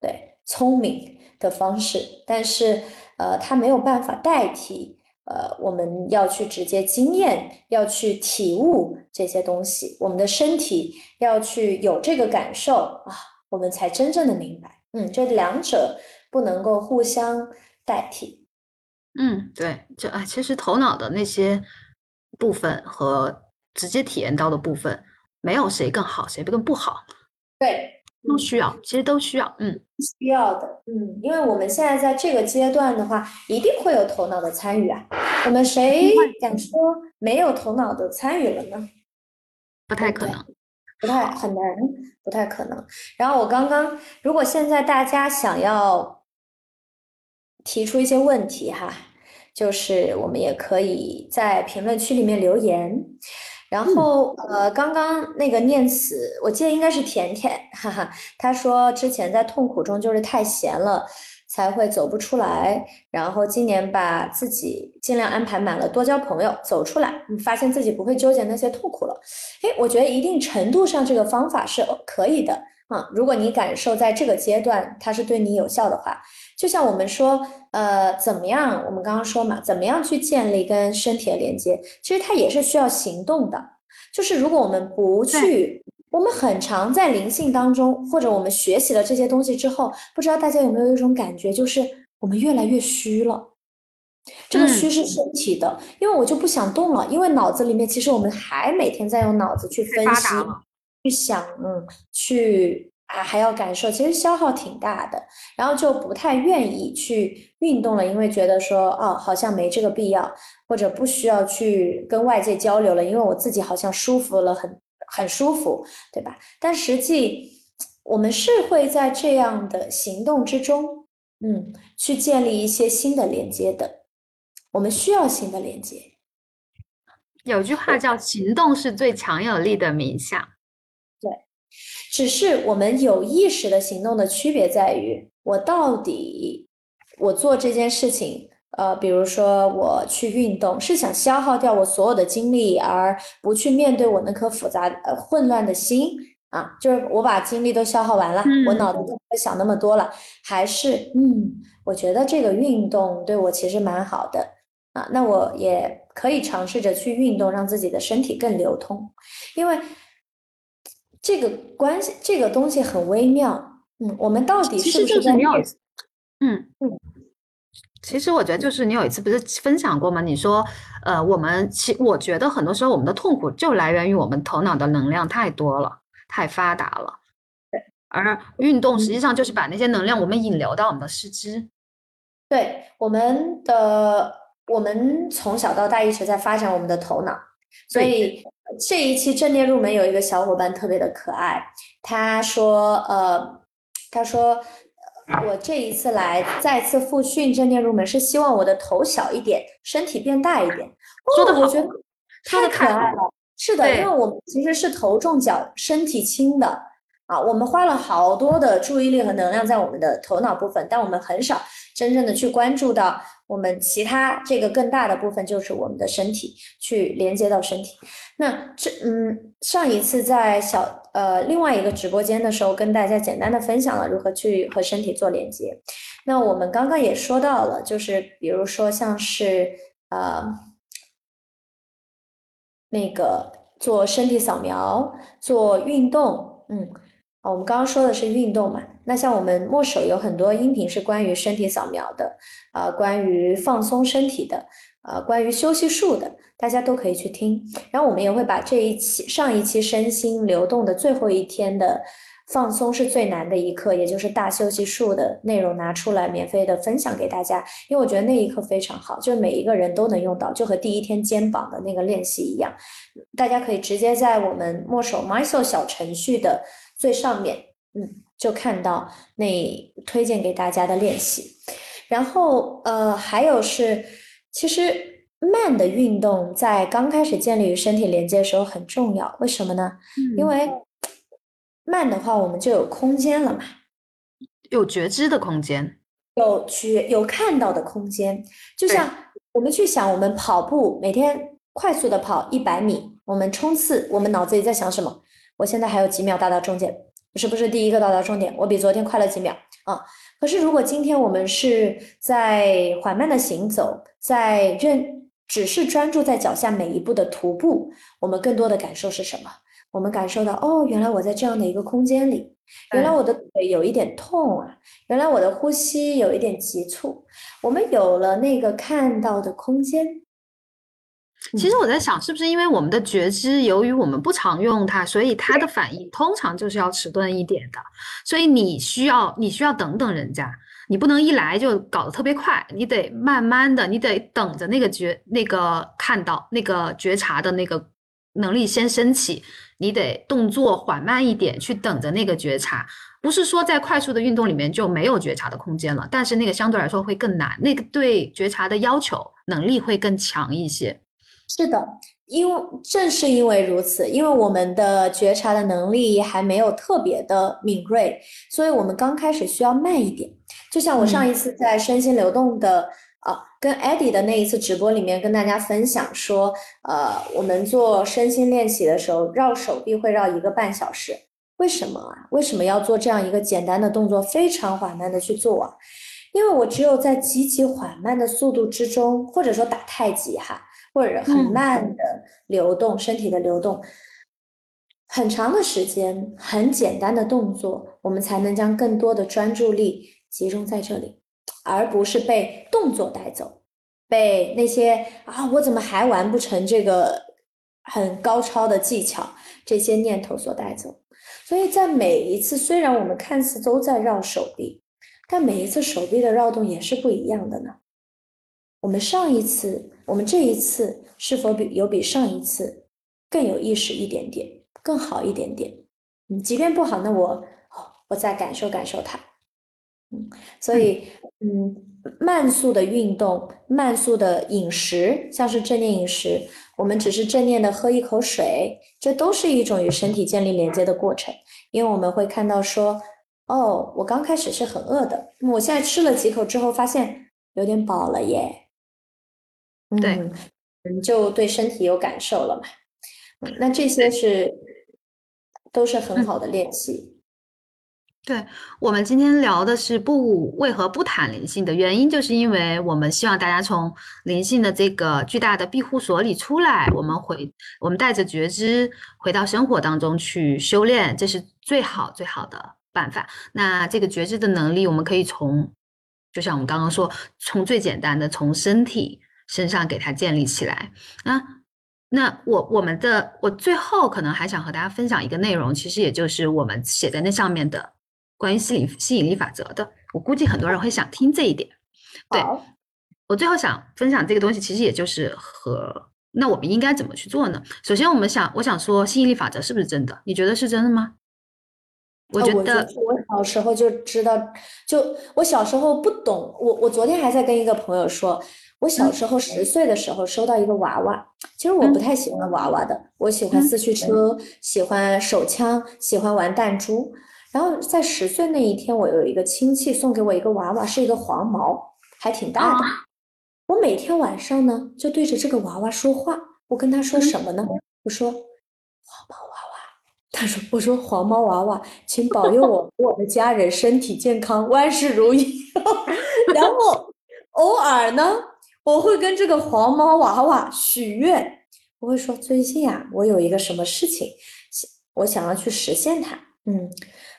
对聪明的方式。但是，呃，它没有办法代替，呃，我们要去直接经验，要去体悟这些东西。我们的身体要去有这个感受啊，我们才真正的明白。嗯，这两者不能够互相代替。嗯，对，就啊，其实头脑的那些。部分和直接体验到的部分，没有谁更好，谁更不好，对，都需要，其实都需要，嗯，需要的，嗯，因为我们现在在这个阶段的话，一定会有头脑的参与啊，我们谁敢说没有头脑的参与了呢？不太可能，不太很难，不太可能。然后我刚刚，如果现在大家想要提出一些问题哈。就是我们也可以在评论区里面留言，然后呃，刚刚那个念词，我记得应该是甜甜，哈哈，他说之前在痛苦中就是太闲了，才会走不出来，然后今年把自己尽量安排满了，多交朋友，走出来，发现自己不会纠结那些痛苦了，诶，我觉得一定程度上这个方法是可以的啊，如果你感受在这个阶段它是对你有效的话。就像我们说，呃，怎么样？我们刚刚说嘛，怎么样去建立跟身体的连接？其实它也是需要行动的。就是如果我们不去我们很常在灵性当中，或者我们学习了这些东西之后，不知道大家有没有一种感觉，就是我们越来越虚了。这个虚是身体的，因为我就不想动了，因为脑子里面其实我们还每天在用脑子去分析、去想、嗯，去啊还要感受，其实消耗挺大的，然后就不太愿意去运动了，因为觉得说哦好像没这个必要，或者不需要去跟外界交流了，因为我自己好像舒服了，很很舒服，对吧？但实际我们是会在这样的行动之中，嗯，去建立一些新的连接的。我们需要新的连接。有句话叫“行动是最强有力的冥想”，只是我们有意识的行动的区别在于，我到底我做这件事情，呃，比如说我去运动，是想消耗掉我所有的精力，而不去面对我那颗复杂呃混乱的心啊，就是我把精力都消耗完了，我脑子都不会想那么多了，还是嗯，我觉得这个运动对我其实蛮好的。啊，那我也可以尝试着去运动，让自己的身体更流通，因为这个关系，这个东西很微妙。嗯，我们到底是不是在？嗯嗯，其实我觉得就是你有一次不是分享过吗？你说，呃，我们其我觉得很多时候我们的痛苦就来源于我们头脑的能量太多了，太发达了。对，而运动实际上就是把那些能量我们引流到我们的四肢。对，我们的。我们从小到大一直在发展我们的头脑，所以这一期正念入门有一个小伙伴特别的可爱，他说，呃，他说我这一次来再次复训正念入门是希望我的头小一点，身体变大一点。说的我觉得太可爱了。是的，因为我们其实是头重脚身体轻的啊，我们花了好多的注意力和能量在我们的头脑部分，但我们很少真正的去关注到。我们其他这个更大的部分就是我们的身体，去连接到身体。那这嗯，上一次在小呃另外一个直播间的时候，跟大家简单的分享了如何去和身体做连接。那我们刚刚也说到了，就是比如说像是呃那个做身体扫描、做运动，嗯。我们刚刚说的是运动嘛？那像我们墨手有很多音频是关于身体扫描的，啊，关于放松身体的，啊，关于休息术的，大家都可以去听。然后我们也会把这一期上一期身心流动的最后一天的放松是最难的一课，也就是大休息术的内容拿出来免费的分享给大家，因为我觉得那一课非常好，就每一个人都能用到，就和第一天肩膀的那个练习一样，大家可以直接在我们墨手 m y s o 小程序的。最上面，嗯，就看到那推荐给大家的练习，然后呃，还有是，其实慢的运动在刚开始建立与身体连接的时候很重要，为什么呢？因为慢的话，我们就有空间了嘛，有觉知的空间，有觉有看到的空间，就像我们去想，我们跑步每天快速的跑一百米，我们冲刺，我们脑子里在想什么？我现在还有几秒到达终点，是不是第一个到达终点？我比昨天快了几秒啊！可是如果今天我们是在缓慢的行走，在认只是专注在脚下每一步的徒步，我们更多的感受是什么？我们感受到哦，原来我在这样的一个空间里，原来我的腿有一点痛啊，原来我的呼吸有一点急促，我们有了那个看到的空间。其实我在想，是不是因为我们的觉知，由于我们不常用它，所以它的反应通常就是要迟钝一点的。所以你需要，你需要等等人家，你不能一来就搞得特别快，你得慢慢的，你得等着那个觉，那个看到那个觉察的那个能力先升起，你得动作缓慢一点，去等着那个觉察。不是说在快速的运动里面就没有觉察的空间了，但是那个相对来说会更难，那个对觉察的要求能力会更强一些。是的，因为正是因为如此，因为我们的觉察的能力还没有特别的敏锐，所以我们刚开始需要慢一点。就像我上一次在身心流动的啊，跟 Eddie 的那一次直播里面跟大家分享说，呃，我们做身心练习的时候，绕手臂会绕一个半小时。为什么啊？为什么要做这样一个简单的动作，非常缓慢的去做啊？因为我只有在极其缓慢的速度之中，或者说打太极哈。或者很慢的流动，身体的流动，很长的时间，很简单的动作，我们才能将更多的专注力集中在这里，而不是被动作带走，被那些啊，我怎么还完不成这个很高超的技巧这些念头所带走。所以在每一次，虽然我们看似都在绕手臂，但每一次手臂的绕动也是不一样的呢。我们上一次，我们这一次是否比有比上一次更有意识一点点？更好一点点，嗯，即便不好，那我我再感受感受它，嗯，所以嗯，慢速的运动，慢速的饮食，像是正念饮食，我们只是正念的喝一口水，这都是一种与身体建立连接的过程，因为我们会看到说，哦，我刚开始是很饿的，我现在吃了几口之后，发现有点饱了耶，对，嗯，就对身体有感受了嘛，嗯，那这些是。都是很好的练习。对我们今天聊的是不为何不谈灵性的原因，就是因为我们希望大家从灵性的这个巨大的庇护所里出来，我们回我们带着觉知回到生活当中去修炼，这是最好最好的办法。那这个觉知的能力，我们可以从，就像我们刚刚说，从最简单的从身体身上给它建立起来啊。那我我们的我最后可能还想和大家分享一个内容，其实也就是我们写在那上面的关于吸引吸引力法则的。我估计很多人会想听这一点。对，我最后想分享这个东西，其实也就是和那我们应该怎么去做呢？首先，我们想我想说吸引力法则是不是真的？你觉得是真的吗？我觉得我小时候就知道，就我小时候不懂，我我昨天还在跟一个朋友说。我小时候十岁的时候收到一个娃娃，其实我不太喜欢娃娃的，我喜欢四驱车，喜欢手枪，喜欢玩弹珠。然后在十岁那一天，我有一个亲戚送给我一个娃娃，是一个黄毛，还挺大的。我每天晚上呢就对着这个娃娃说话，我跟他说什么呢？我说黄毛娃娃，他说我说黄毛娃娃，请保佑我 和我的家人身体健康，万事如意。然后偶尔呢。我会跟这个黄毛娃娃许愿，我会说最近啊，我有一个什么事情，我想要去实现它，嗯，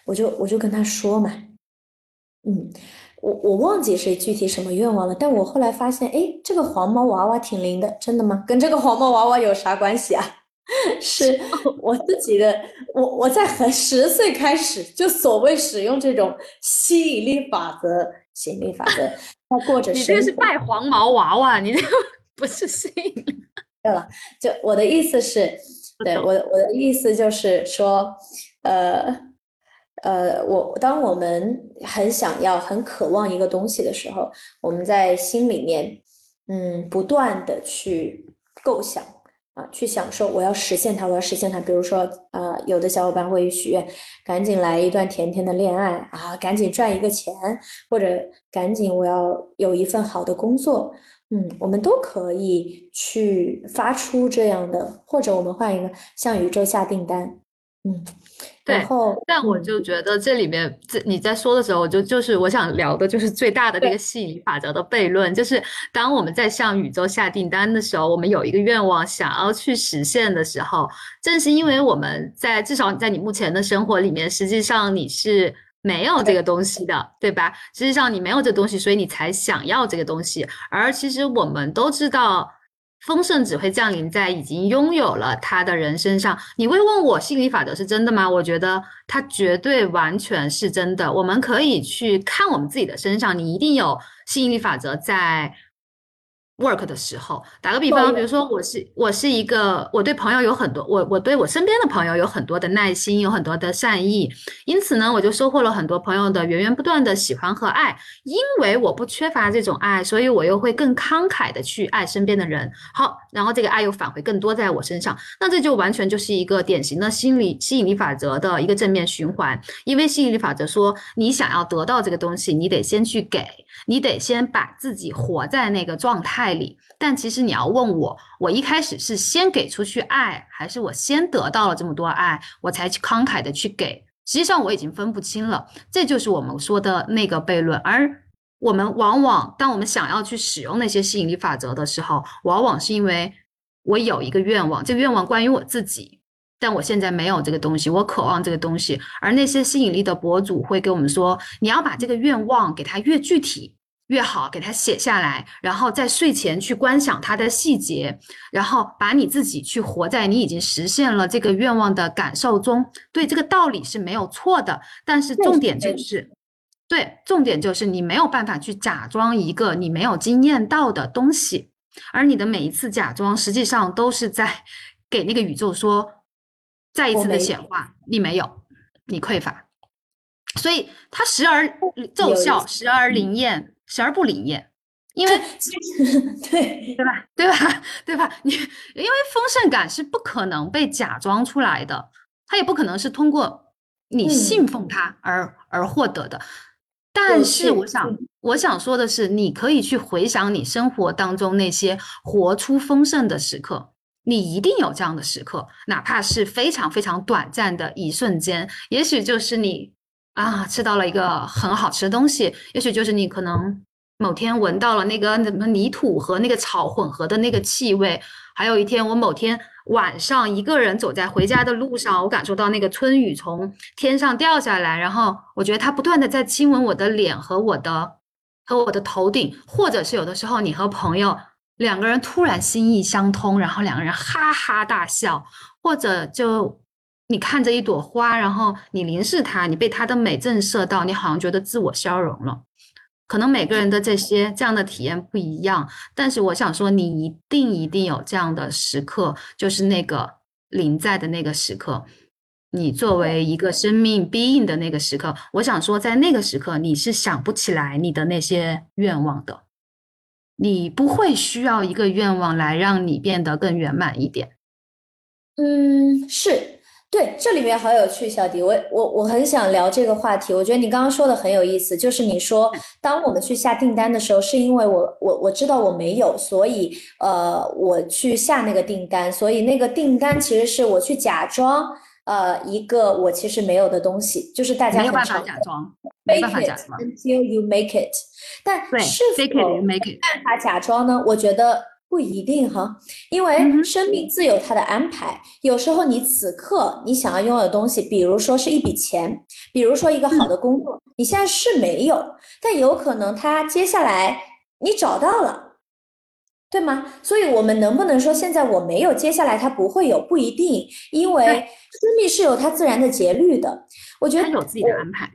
我就我就跟他说嘛，嗯，我我忘记是具体什么愿望了，但我后来发现，哎，这个黄毛娃娃挺灵的，真的吗？跟这个黄毛娃娃有啥关系啊？是我自己的，我我在很十岁开始就所谓使用这种吸引力法则。吸引力法则，他过着。你这个是拜黄毛娃娃，你这个 不是信。对了，就我的意思是，对我我的意思就是说，呃呃，我当我们很想要、很渴望一个东西的时候，我们在心里面，嗯，不断的去构想。啊去享受，我要实现它，我要实现它。比如说，呃，有的小伙伴会许愿，赶紧来一段甜甜的恋爱啊，赶紧赚一个钱，或者赶紧我要有一份好的工作。嗯，我们都可以去发出这样的，或者我们换一个，向宇宙下订单。嗯。对，但我就觉得这里面，这你在说的时候，我就就是我想聊的，就是最大的那个吸引力法则的悖论，就是当我们在向宇宙下订单的时候，我们有一个愿望想要去实现的时候，正是因为我们在至少在你目前的生活里面，实际上你是没有这个东西的，对吧？实际上你没有这东西，所以你才想要这个东西，而其实我们都知道。丰盛只会降临在已经拥有了他的人身上。你会问我吸引力法则是真的吗？我觉得它绝对完全是真的。我们可以去看我们自己的身上，你一定有吸引力法则在。Work 的时候，打个比方，比如说我是我是一个，我对朋友有很多，我我对我身边的朋友有很多的耐心，有很多的善意，因此呢，我就收获了很多朋友的源源不断的喜欢和爱。因为我不缺乏这种爱，所以我又会更慷慨的去爱身边的人。好，然后这个爱又返回更多在我身上，那这就完全就是一个典型的心理吸引力法则的一个正面循环。因为吸引力法则说，你想要得到这个东西，你得先去给。你得先把自己活在那个状态爱里，但其实你要问我，我一开始是先给出去爱，还是我先得到了这么多爱，我才去慷慨的去给？实际上我已经分不清了，这就是我们说的那个悖论。而我们往往，当我们想要去使用那些吸引力法则的时候，往往是因为我有一个愿望，这个愿望关于我自己，但我现在没有这个东西，我渴望这个东西。而那些吸引力的博主会给我们说，你要把这个愿望给它越具体越好，给它写下来，然后在睡前去观想它的细节，然后把你自己去活在你已经实现了这个愿望的感受中。对，这个道理是没有错的，但是重点就是，对，重点就是你没有办法去假装一个你没有经验到的东西，而你的每一次假装，实际上都是在给那个宇宙说。再一次的显化，你没有，你匮乏，所以它时而奏效，时而灵验，时而不灵验，因为对对吧？对吧？对吧？你因为丰盛感是不可能被假装出来的，它也不可能是通过你信奉它而而获得的。但是我想，我想说的是，你可以去回想你生活当中那些活出丰盛的时刻。你一定有这样的时刻，哪怕是非常非常短暂的一瞬间，也许就是你啊吃到了一个很好吃的东西，也许就是你可能某天闻到了那个什么泥土和那个草混合的那个气味，还有一天我某天晚上一个人走在回家的路上，我感受到那个春雨从天上掉下来，然后我觉得它不断的在亲吻我的脸和我的和我的头顶，或者是有的时候你和朋友。两个人突然心意相通，然后两个人哈哈大笑，或者就你看着一朵花，然后你凝视它，你被它的美震慑到，你好像觉得自我消融了。可能每个人的这些这样的体验不一样，但是我想说，你一定一定有这样的时刻，就是那个临在的那个时刻，你作为一个生命 being 的那个时刻，我想说，在那个时刻，你是想不起来你的那些愿望的。你不会需要一个愿望来让你变得更圆满一点。嗯，是对，这里面好有趣，小迪，我我我很想聊这个话题。我觉得你刚刚说的很有意思，就是你说，当我们去下订单的时候，是因为我我我知道我没有，所以呃，我去下那个订单，所以那个订单其实是我去假装。呃，一个我其实没有的东西，就是大家没有办法假装，没办法假装，until you make it。但是否没办法假装呢？我觉得不一定哈，因为生命自有它的安排。有时候你此刻你想要拥有的东西，比如说是一笔钱，比如说一个好的工作，你现在是没有，但有可能它接下来你找到了。对吗？所以，我们能不能说现在我没有，接下来它不会有？不一定，因为生命是有它自然的节律的。我觉得有自己的安排，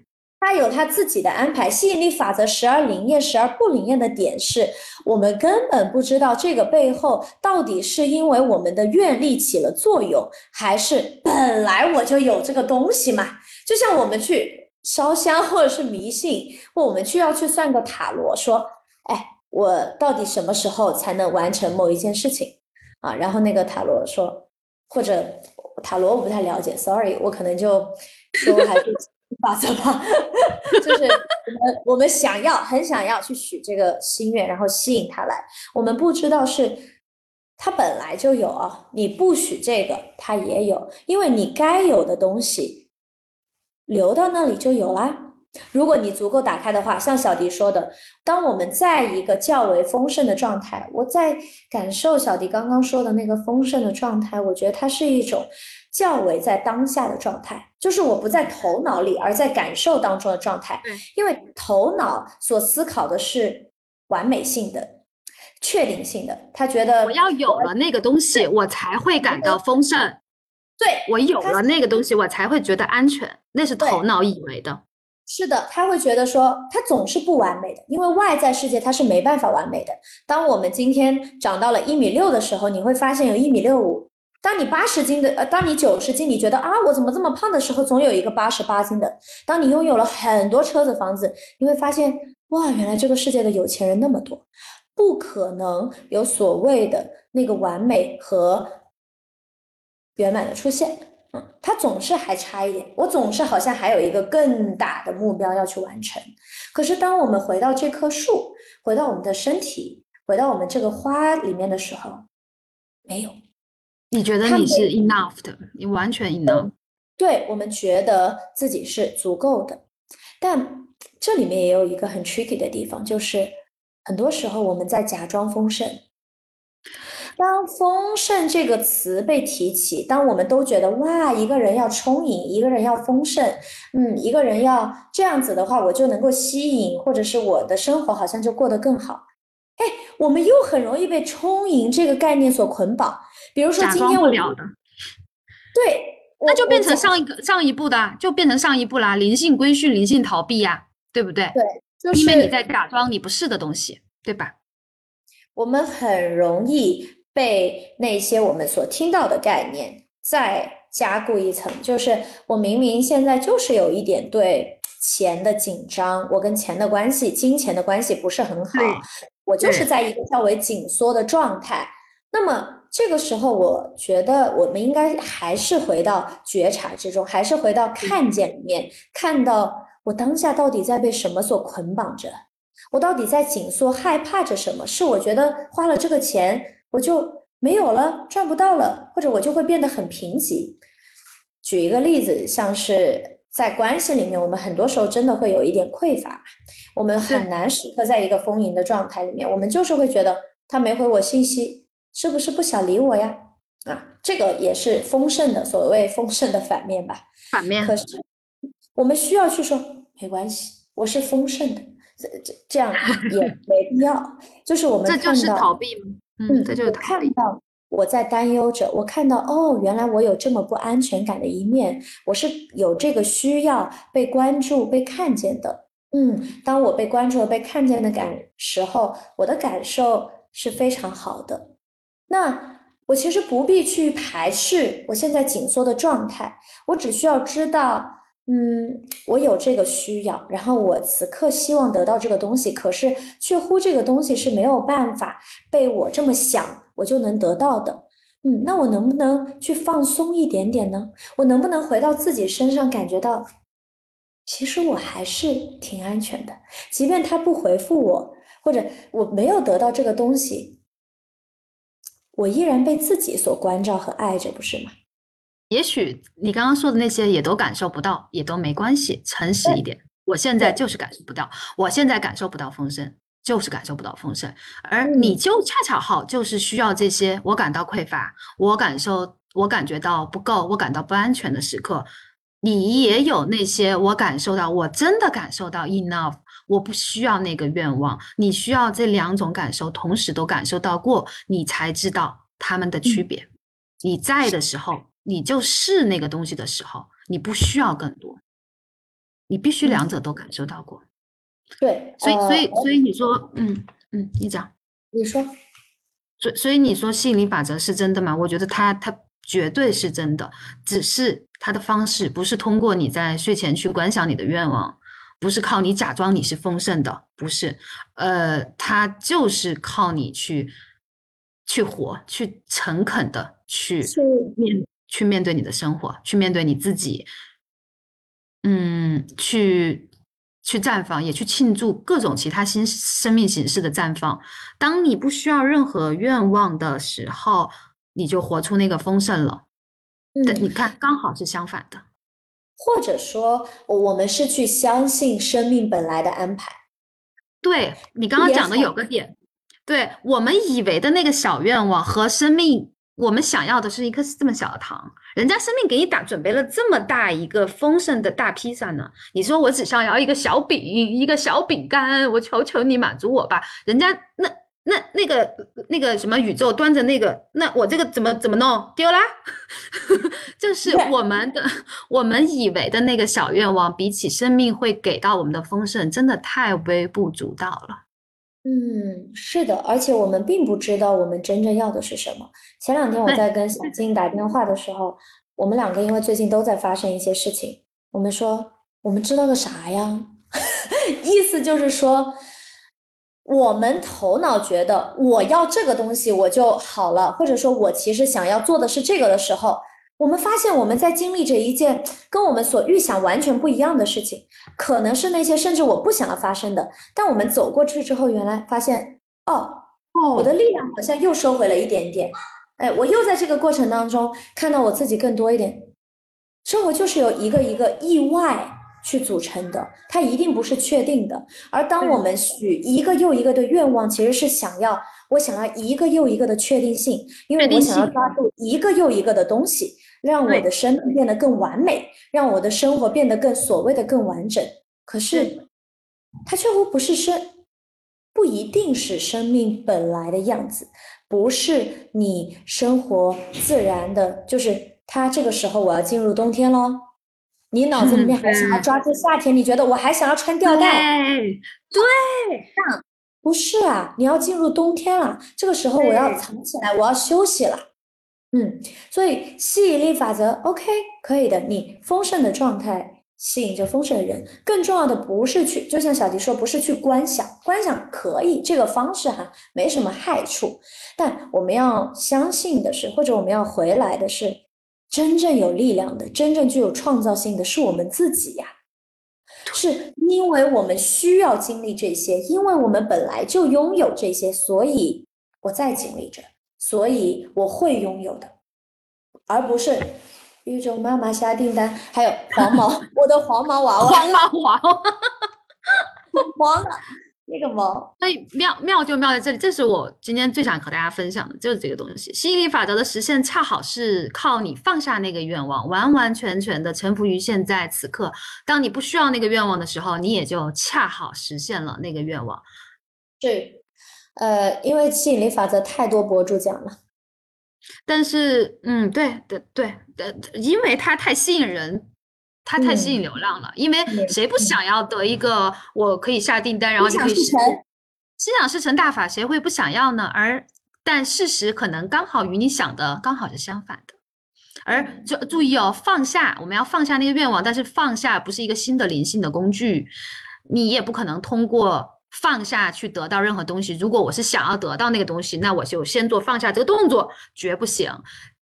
它有它自己的安排。吸引力法则时而灵验，时而不灵验的点是我们根本不知道这个背后到底是因为我们的愿力起了作用，还是本来我就有这个东西嘛？就像我们去烧香，或者是迷信，或我们去要去算个塔罗，说，哎。我到底什么时候才能完成某一件事情啊？然后那个塔罗说，或者塔罗我不太了解，sorry，我可能就说还是法则吧，就是我们我们想要很想要去许这个心愿，然后吸引他来。我们不知道是他本来就有啊，你不许这个他也有，因为你该有的东西留到那里就有啦。如果你足够打开的话，像小迪说的，当我们在一个较为丰盛的状态，我在感受小迪刚刚说的那个丰盛的状态，我觉得它是一种较为在当下的状态，就是我不在头脑里，而在感受当中的状态。因为头脑所思考的是完美性的、确定性的，他觉得我要有了那个东西，我才会感到丰盛。对我有了那个东西，我才会觉得安全。那是头脑以为的。是的，他会觉得说他总是不完美的，因为外在世界他是没办法完美的。当我们今天长到了一米六的时候，你会发现有一米六五。当你八十斤的，呃，当你九十斤，你觉得啊，我怎么这么胖的时候，总有一个八十八斤的。当你拥有了很多车子房子，你会发现哇，原来这个世界的有钱人那么多，不可能有所谓的那个完美和圆满的出现。嗯他总是还差一点，我总是好像还有一个更大的目标要去完成。可是当我们回到这棵树，回到我们的身体，回到我们这个花里面的时候，没有。你觉得你是 enough 的，你完全 enough。对我们觉得自己是足够的，但这里面也有一个很 tricky 的地方，就是很多时候我们在假装丰盛。当丰盛这个词被提起，当我们都觉得哇，一个人要充盈，一个人要丰盛，嗯，一个人要这样子的话，我就能够吸引，或者是我的生活好像就过得更好。哎，我们又很容易被充盈这个概念所捆绑。比如说今天我了的，对，那就变成上一个上一步的，就变成上一步啦，灵性规训，灵性逃避呀，对不对？对，就是因为你在假装你不是的东西，对吧？我们很容易被那些我们所听到的概念再加固一层，就是我明明现在就是有一点对钱的紧张，我跟钱的关系、金钱的关系不是很好。我就是在一个较为紧缩的状态，那么这个时候，我觉得我们应该还是回到觉察之中，还是回到看见里面，看到我当下到底在被什么所捆绑着，我到底在紧缩、害怕着什么？是我觉得花了这个钱我就没有了，赚不到了，或者我就会变得很贫瘠。举一个例子，像是。在关系里面，我们很多时候真的会有一点匮乏，我们很难时刻在一个丰盈的状态里面。我们就是会觉得他没回我信息，是不是不想理我呀？啊，这个也是丰盛的，所谓丰盛的反面吧。反面。可是我们需要去说没关系，我是丰盛的，这这这样也 没必要。就是我们这就是逃避吗？嗯，这就是看到。我在担忧着，我看到哦，原来我有这么不安全感的一面，我是有这个需要被关注、被看见的。嗯，当我被关注被看见的感时候，我的感受是非常好的。那我其实不必去排斥我现在紧缩的状态，我只需要知道，嗯，我有这个需要，然后我此刻希望得到这个东西，可是却乎这个东西是没有办法被我这么想。我就能得到的，嗯，那我能不能去放松一点点呢？我能不能回到自己身上，感觉到，其实我还是挺安全的，即便他不回复我，或者我没有得到这个东西，我依然被自己所关照和爱着，不是吗？也许你刚刚说的那些也都感受不到，也都没关系，诚实一点。我现在就是感受不到，我现在感受不到丰盛。就是感受不到丰盛，而你就恰巧好，就是需要这些。我感到匮乏，我感受，我感觉到不够，我感到不安全的时刻，你也有那些。我感受到，我真的感受到 enough，我不需要那个愿望。你需要这两种感受同时都感受到过，你才知道他们的区别。你在的时候，你就是那个东西的时候，你不需要更多，你必须两者都感受到过。对，所以所以所以你说，嗯嗯，你讲，你说，所所以你说吸引力法则是真的吗？我觉得它它绝对是真的，只是它的方式不是通过你在睡前去观想你的愿望，不是靠你假装你是丰盛的，不是，呃，它就是靠你去去活，去诚恳的去面去面对你的生活，去面对你自己，嗯，去。去绽放，也去庆祝各种其他新生命形式的绽放。当你不需要任何愿望的时候，你就活出那个丰盛了。嗯，你看，刚好是相反的。或者说，我们是去相信生命本来的安排。对你刚刚讲的有个点，对我们以为的那个小愿望和生命。我们想要的是一颗这么小的糖，人家生命给你打准备了这么大一个丰盛的大披萨呢。你说我只想要一个小饼，一个小饼干，我求求你满足我吧。人家那那那个那个什么宇宙端着那个，那我这个怎么怎么弄丢啦？就是我们的我们以为的那个小愿望，比起生命会给到我们的丰盛，真的太微不足道了。嗯，是的，而且我们并不知道我们真正要的是什么。前两天我在跟小静打电话的时候，我们两个因为最近都在发生一些事情，我们说我们知道个啥呀？意思就是说，我们头脑觉得我要这个东西我就好了，或者说我其实想要做的是这个的时候。我们发现我们在经历着一件跟我们所预想完全不一样的事情，可能是那些甚至我不想要发生的。但我们走过去之后，原来发现，哦，哦，我的力量好像又收回了一点点。哎，我又在这个过程当中看到我自己更多一点。生活就是由一个一个意外去组成的，它一定不是确定的。而当我们许一个又一个的愿望，其实是想要我想要一个又一个的确定性，因为我想要抓住一个又一个的东西，让我的生命变得更完美，让我的生活变得更所谓的更完整。可是，它却乎不是生，不一定是生命本来的样子，不是你生活自然的，就是它这个时候我要进入冬天喽。你脑子里面还想要抓住夏天，你觉得我还想要穿吊带？对，对，不是啊，你要进入冬天了，这个时候我要藏起来，我要休息了。嗯，所以吸引力法则，OK，可以的，你丰盛的状态。吸引着丰盛的人，更重要的不是去，就像小迪说，不是去观想，观想可以这个方式哈，没什么害处。但我们要相信的是，或者我们要回来的是，真正有力量的，真正具有创造性的是我们自己呀。是因为我们需要经历这些，因为我们本来就拥有这些，所以我在经历着，所以我会拥有的，而不是。宇宙妈妈下订单，还有黄毛，我的黄毛娃娃，黄毛娃娃，黄了那个毛。所以妙妙就妙在这里，这是我今天最想和大家分享的，就是这个东西。吸引力法则的实现，恰好是靠你放下那个愿望，完完全全的臣服于现在此刻。当你不需要那个愿望的时候，你也就恰好实现了那个愿望。对，呃，因为吸引力法则太多博主讲了。但是，嗯，对对对的，因为它太吸引人，它太吸引流量了。因为谁不想要得一个我可以下订单，然后就可以心想事成大法，谁会不想要呢？而但事实可能刚好与你想的刚好是相反的。而就注意哦，放下，我们要放下那个愿望，但是放下不是一个新的灵性的工具，你也不可能通过。放下去得到任何东西。如果我是想要得到那个东西，那我就先做放下这个动作，绝不行。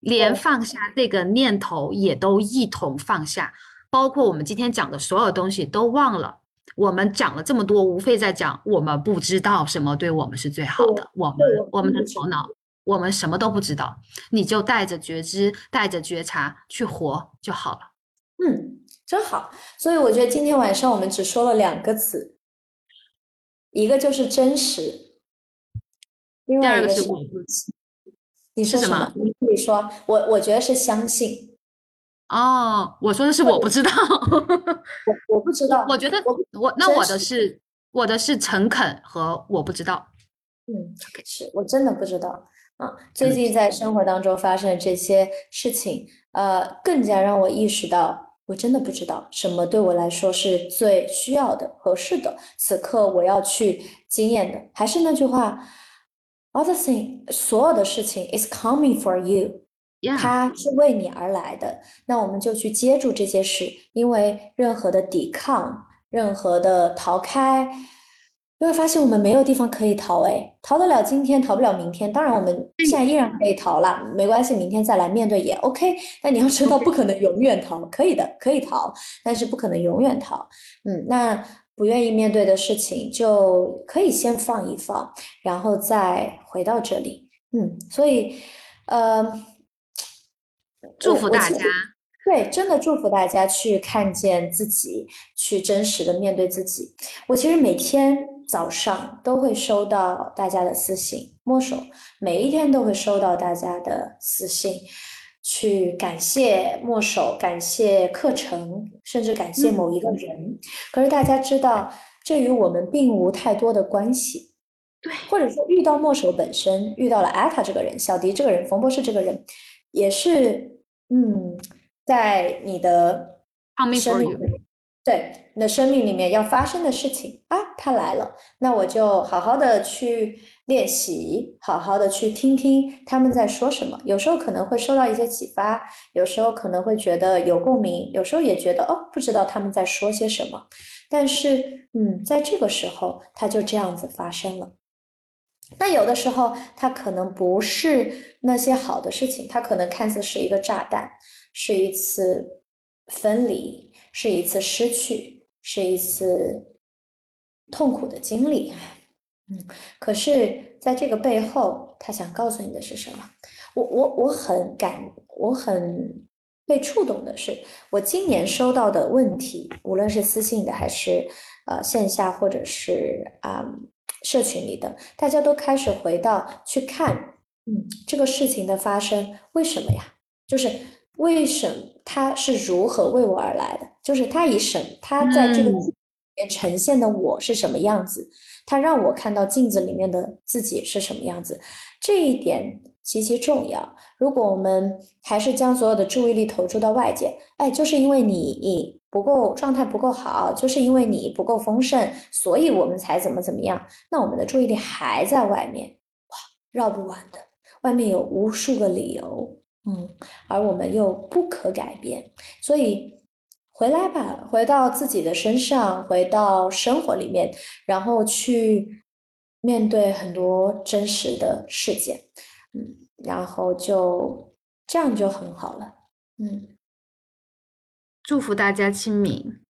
连放下这个念头也都一同放下，包括我们今天讲的所有东西都忘了。我们讲了这么多，无非在讲我们不知道什么对我们是最好的。我们我们的头脑，我们什么都不知道。你就带着觉知，带着觉察去活就好了。嗯，真好。所以我觉得今天晚上我们只说了两个词。一个就是真实，另外一个是你说什么？你可以说，我我觉得是相信。哦，我说的是我不知道，我我不知道。我觉得我那我的是我的是诚恳和我不知道。嗯，是我真的不知道啊。最近在生活当中发生的这些事情，呃，更加让我意识到。我真的不知道什么对我来说是最需要的、合适的。此刻我要去经验的，还是那句话：other thing，所有的事情 is coming for you，它是为你而来的。那我们就去接住这些事，因为任何的抵抗、任何的逃开。就会发现我们没有地方可以逃，哎，逃得了今天，逃不了明天。当然，我们现在依然可以逃了，没关系，明天再来面对也 OK。但你要知道，不可能永远逃，可以的，可以逃，但是不可能永远逃。嗯，那不愿意面对的事情，就可以先放一放，然后再回到这里。嗯，所以，呃，祝福大家。对，真的祝福大家去看见自己，去真实的面对自己。我其实每天早上都会收到大家的私信，摸手每一天都会收到大家的私信，去感谢墨手，感谢课程，甚至感谢某一个人。可是大家知道，这与我们并无太多的关系。对，或者说遇到墨守本身，遇到了艾塔这个人，小迪这个人，冯博士这个人，也是，嗯。在你的生命，对你的生命里面要发生的事情啊，他来了，那我就好好的去练习，好好的去听听他们在说什么。有时候可能会受到一些启发，有时候可能会觉得有共鸣，有时候也觉得哦，不知道他们在说些什么。但是，嗯，在这个时候，它就这样子发生了。那有的时候，它可能不是那些好的事情，它可能看似是一个炸弹。是一次分离，是一次失去，是一次痛苦的经历。嗯，可是在这个背后，他想告诉你的是什么？我我我很感，我很被触动的是，我今年收到的问题，无论是私信的还是呃线下或者是啊社群里的，大家都开始回到去看，嗯，这个事情的发生为什么呀？就是为什么它是如何为我而来的？就是他以什他在这个里面呈现的我是什么样子？他让我看到镜子里面的自己是什么样子？这一点。极其重要。如果我们还是将所有的注意力投注到外界，哎，就是因为你不够状态不够好，就是因为你不够丰盛，所以我们才怎么怎么样。那我们的注意力还在外面，哇，绕不完的。外面有无数个理由，嗯，而我们又不可改变。所以回来吧，回到自己的身上，回到生活里面，然后去面对很多真实的事件。嗯，然后就这样就很好了。嗯，祝福大家清明。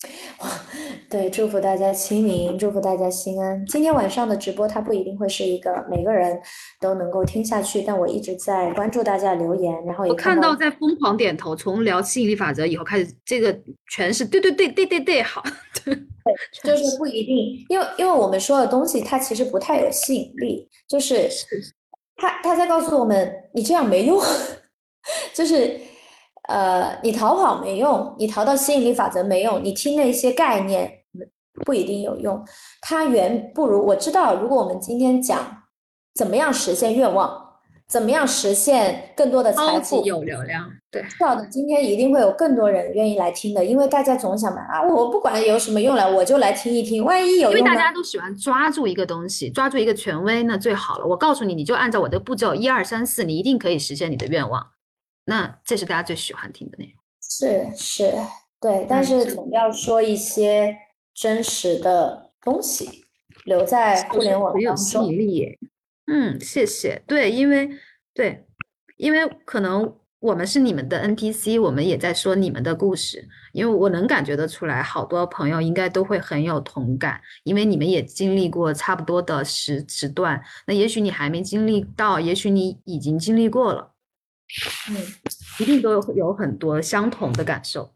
对，祝福大家清明，祝福大家心安。今天晚上的直播，它不一定会是一个每个人都能够听下去，但我一直在关注大家留言，然后也看到在疯狂点头。从聊吸引力法则以后开始，这个全是对对对对对对，好。对，就是不一定，因为因为我们说的东西，它其实不太有吸引力，就是。他他在告诉我们，你这样没用，就是，呃，你逃跑没用，你逃到吸引力法则没用，你听那些概念不一定有用。它远不如我知道，如果我们今天讲怎么样实现愿望。怎么样实现更多的财富？有流量，对，知道的。今天一定会有更多人愿意来听的，因为大家总想嘛啊，我不管有什么用了，我就来听一听，万一有用。因为大家都喜欢抓住一个东西，抓住一个权威，那最好了。我告诉你，你就按照我的步骤，一二三四，你一定可以实现你的愿望。那这是大家最喜欢听的内容。是是，对，但是总要说一些真实的东西，留在互联网当中。嗯，谢谢。对，因为对，因为可能我们是你们的 NPC，我们也在说你们的故事。因为我能感觉得出来，好多朋友应该都会很有同感，因为你们也经历过差不多的时时段。那也许你还没经历到，也许你已经经历过了。嗯，一定都有有很多相同的感受。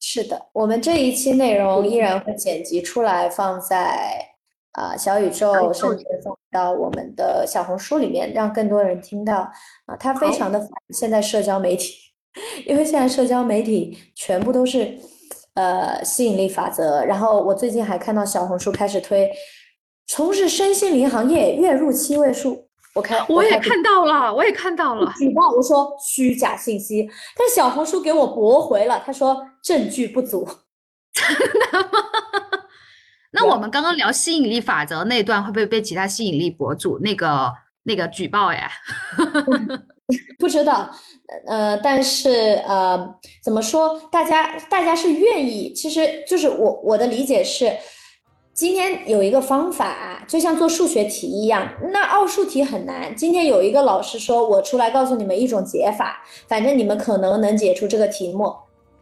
是的，我们这一期内容依然会剪辑出来放在。啊，小宇宙甚至放到我们的小红书里面，让更多人听到啊。它非常的现在社交媒体，因为现在社交媒体全部都是呃吸引力法则。然后我最近还看到小红书开始推从事身心灵行业月入七位数，我看我也看到了，我也看到了。举报我说虚假信息，但小红书给我驳回了，他说证据不足。真的吗？那我们刚刚聊吸引力法则那段会不会被其他吸引力博主那个那个举报呀？不知道，呃，但是呃，怎么说？大家大家是愿意，其实就是我我的理解是，今天有一个方法，就像做数学题一样，那奥数题很难。今天有一个老师说，我出来告诉你们一种解法，反正你们可能能解出这个题目，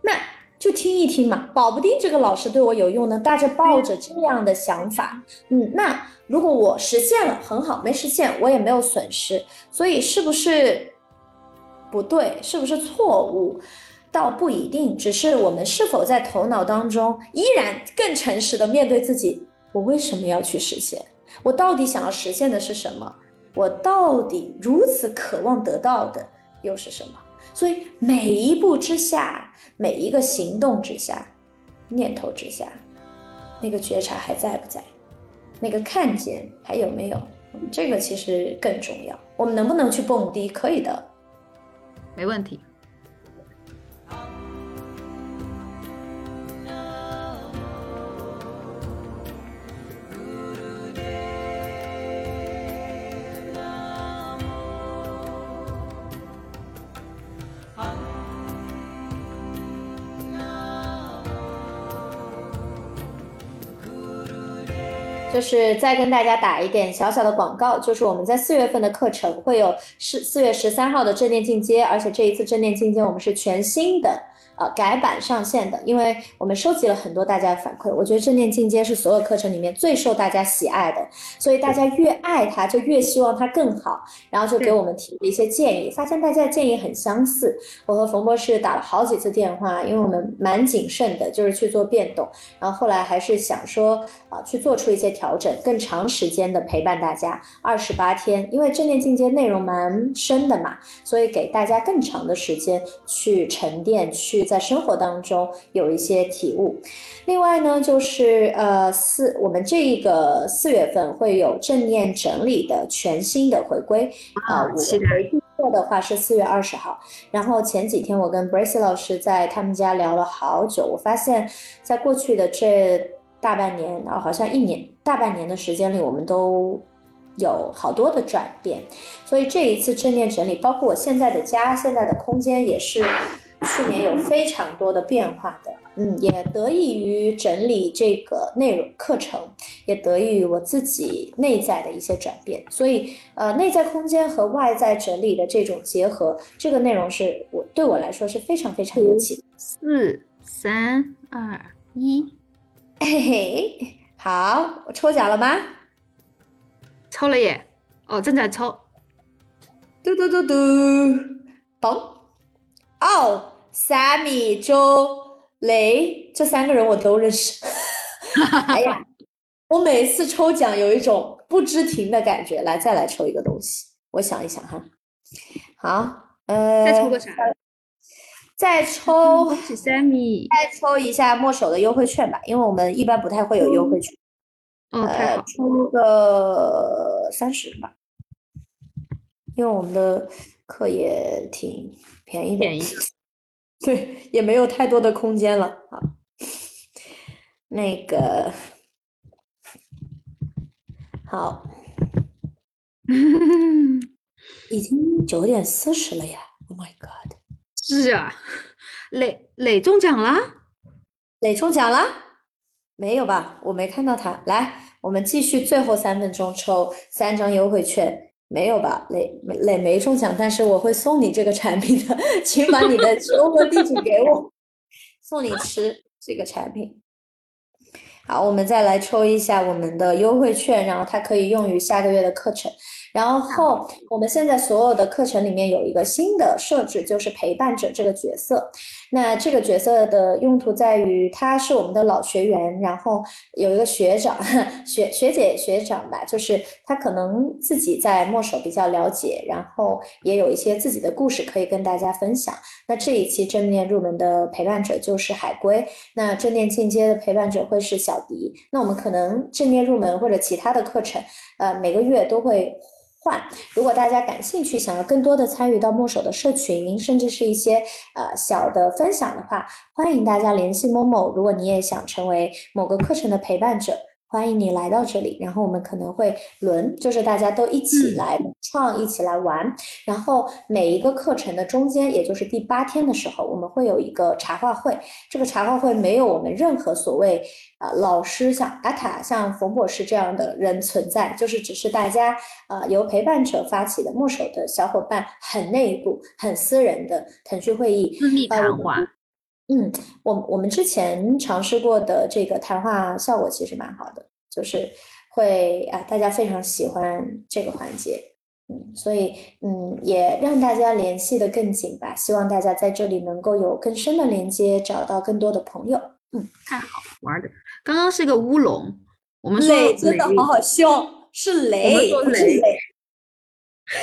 那。就听一听嘛，保不定这个老师对我有用呢。大家抱着这样的想法，嗯，那如果我实现了，很好；没实现，我也没有损失。所以是不是不对？是不是错误？倒不一定，只是我们是否在头脑当中依然更诚实的面对自己：我为什么要去实现？我到底想要实现的是什么？我到底如此渴望得到的又是什么？所以每一步之下，每一个行动之下，念头之下，那个觉察还在不在？那个看见还有没有？这个其实更重要。我们能不能去蹦迪？可以的，没问题。就是再跟大家打一点小小的广告，就是我们在四月份的课程会有是四月十三号的正念进阶，而且这一次正念进阶我们是全新的。呃，改版上线的，因为我们收集了很多大家的反馈，我觉得正念进阶是所有课程里面最受大家喜爱的，所以大家越爱它，就越希望它更好，然后就给我们提了一些建议，发现大家的建议很相似。我和冯博士打了好几次电话，因为我们蛮谨慎的，就是去做变动，然后后来还是想说啊，去做出一些调整，更长时间的陪伴大家，二十八天，因为正念进阶内容蛮深的嘛，所以给大家更长的时间去沉淀去。在生活当中有一些体悟，另外呢，就是呃四，我们这一个四月份会有正念整理的全新的回归啊，我回预测的话是四月二十号。然后前几天我跟 Bracy 老师在他们家聊了好久，我发现，在过去的这大半年啊，好像一年大半年的时间里，我们都有好多的转变，所以这一次正念整理，包括我现在的家、现在的空间也是。去年有非常多的变化的，嗯，也得益于整理这个内容课程，也得益于我自己内在的一些转变，所以呃，内在空间和外在整理的这种结合，这个内容是我对我来说是非常非常有启四三二一，嘿嘿，好，我抽奖了吗？抽了耶，哦，正在抽，嘟嘟嘟嘟，嘣。哦，Sammy、周、雷这三个人我都认识。哎呀，我每次抽奖有一种不知停的感觉。来，再来抽一个东西，我想一想哈。好，呃，再抽个啥？再抽。恭喜 Sammy。再抽一下墨守的优惠券吧，因为我们一般不太会有优惠券。哦，太好。抽个三十吧，因为我们的课也挺。便宜便宜，对，也没有太多的空间了啊。那个好，已经九点四十了呀！Oh my god！是啊，磊磊中奖了，磊中奖了？没有吧？我没看到他。来，我们继续，最后三分钟抽三张优惠券。没有吧，磊磊没中奖，但是我会送你这个产品的，请把你的收货地址给我，送你吃这个产品。好，我们再来抽一下我们的优惠券，然后它可以用于下个月的课程。然后我们现在所有的课程里面有一个新的设置，就是陪伴者这个角色。那这个角色的用途在于，他是我们的老学员，然后有一个学长、学学姐、学长吧，就是他可能自己在墨守比较了解，然后也有一些自己的故事可以跟大家分享。那这一期正念入门的陪伴者就是海龟，那正念进阶的陪伴者会是小迪。那我们可能正念入门或者其他的课程，呃，每个月都会。换，如果大家感兴趣，想要更多的参与到墨守的社群，甚至是一些呃小的分享的话，欢迎大家联系某某。如果你也想成为某个课程的陪伴者。欢迎你来到这里，然后我们可能会轮，就是大家都一起来创，一起来玩。然后每一个课程的中间，也就是第八天的时候，我们会有一个茶话会。这个茶话会没有我们任何所谓啊老师像阿塔、像冯博士这样的人存在，就是只是大家啊由陪伴者发起的墨守的小伙伴很内部、很私人的腾讯会议私密谈话。嗯，我我们之前尝试过的这个谈话效果其实蛮好的，就是会啊，大家非常喜欢这个环节，嗯，所以嗯，也让大家联系的更紧吧。希望大家在这里能够有更深的连接，找到更多的朋友。嗯，太好玩的。刚刚是个乌龙，我们雷真的好好笑，是雷，是雷。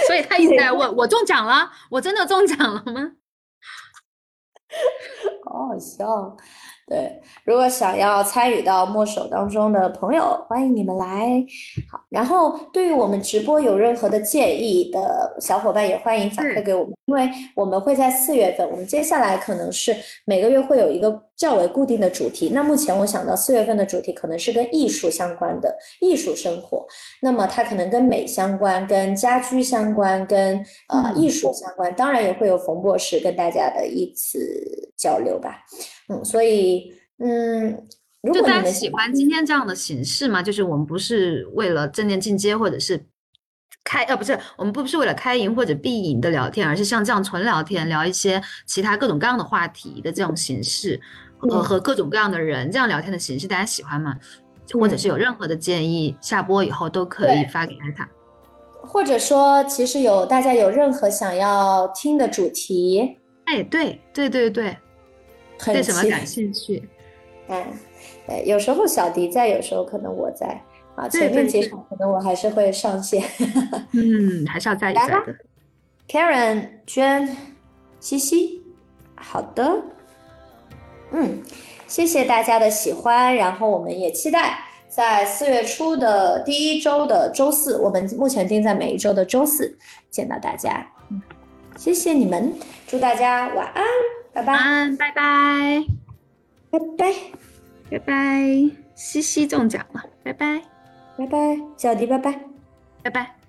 所以他一直在问我中奖了，我真的中奖了吗？好好笑，对，如果想要参与到墨守当中的朋友，欢迎你们来。好，然后对于我们直播有任何的建议的小伙伴，也欢迎反馈给我们，因为我们会在四月份，我们接下来可能是每个月会有一个。较为固定的主题，那目前我想到四月份的主题可能是跟艺术相关的艺术生活，那么它可能跟美相关，跟家居相关，跟呃艺术相关，当然也会有冯博士跟大家的一次交流吧，嗯，所以嗯，如就大家果你们喜欢今天这样的形式吗？就是我们不是为了正念进阶，或者是开呃不是，我们不是为了开营或者闭营的聊天，而是像这样纯聊天，聊一些其他各种各样的话题的这种形式，和嗯和各种各样的人这样聊天的形式，大家喜欢吗？或者是有任何的建议，下播以后都可以发给艾塔。或者说，其实有大家有任何想要听的主题，哎，对对对对，对什么感兴趣？嗯，对，有时候小迪在，有时候可能我在啊，前面几场可能我还是会上线。嗯，还是要在一来吧在的。Karen、娟、西西，好的，嗯，谢谢大家的喜欢，然后我们也期待在四月初的第一周的周四，我们目前定在每一周的周四见到大家。嗯，谢谢你们，祝大家晚安，拜拜，晚安，拜拜，拜拜，拜拜。西西中奖了，拜拜，拜拜，小迪，拜拜。拜拜。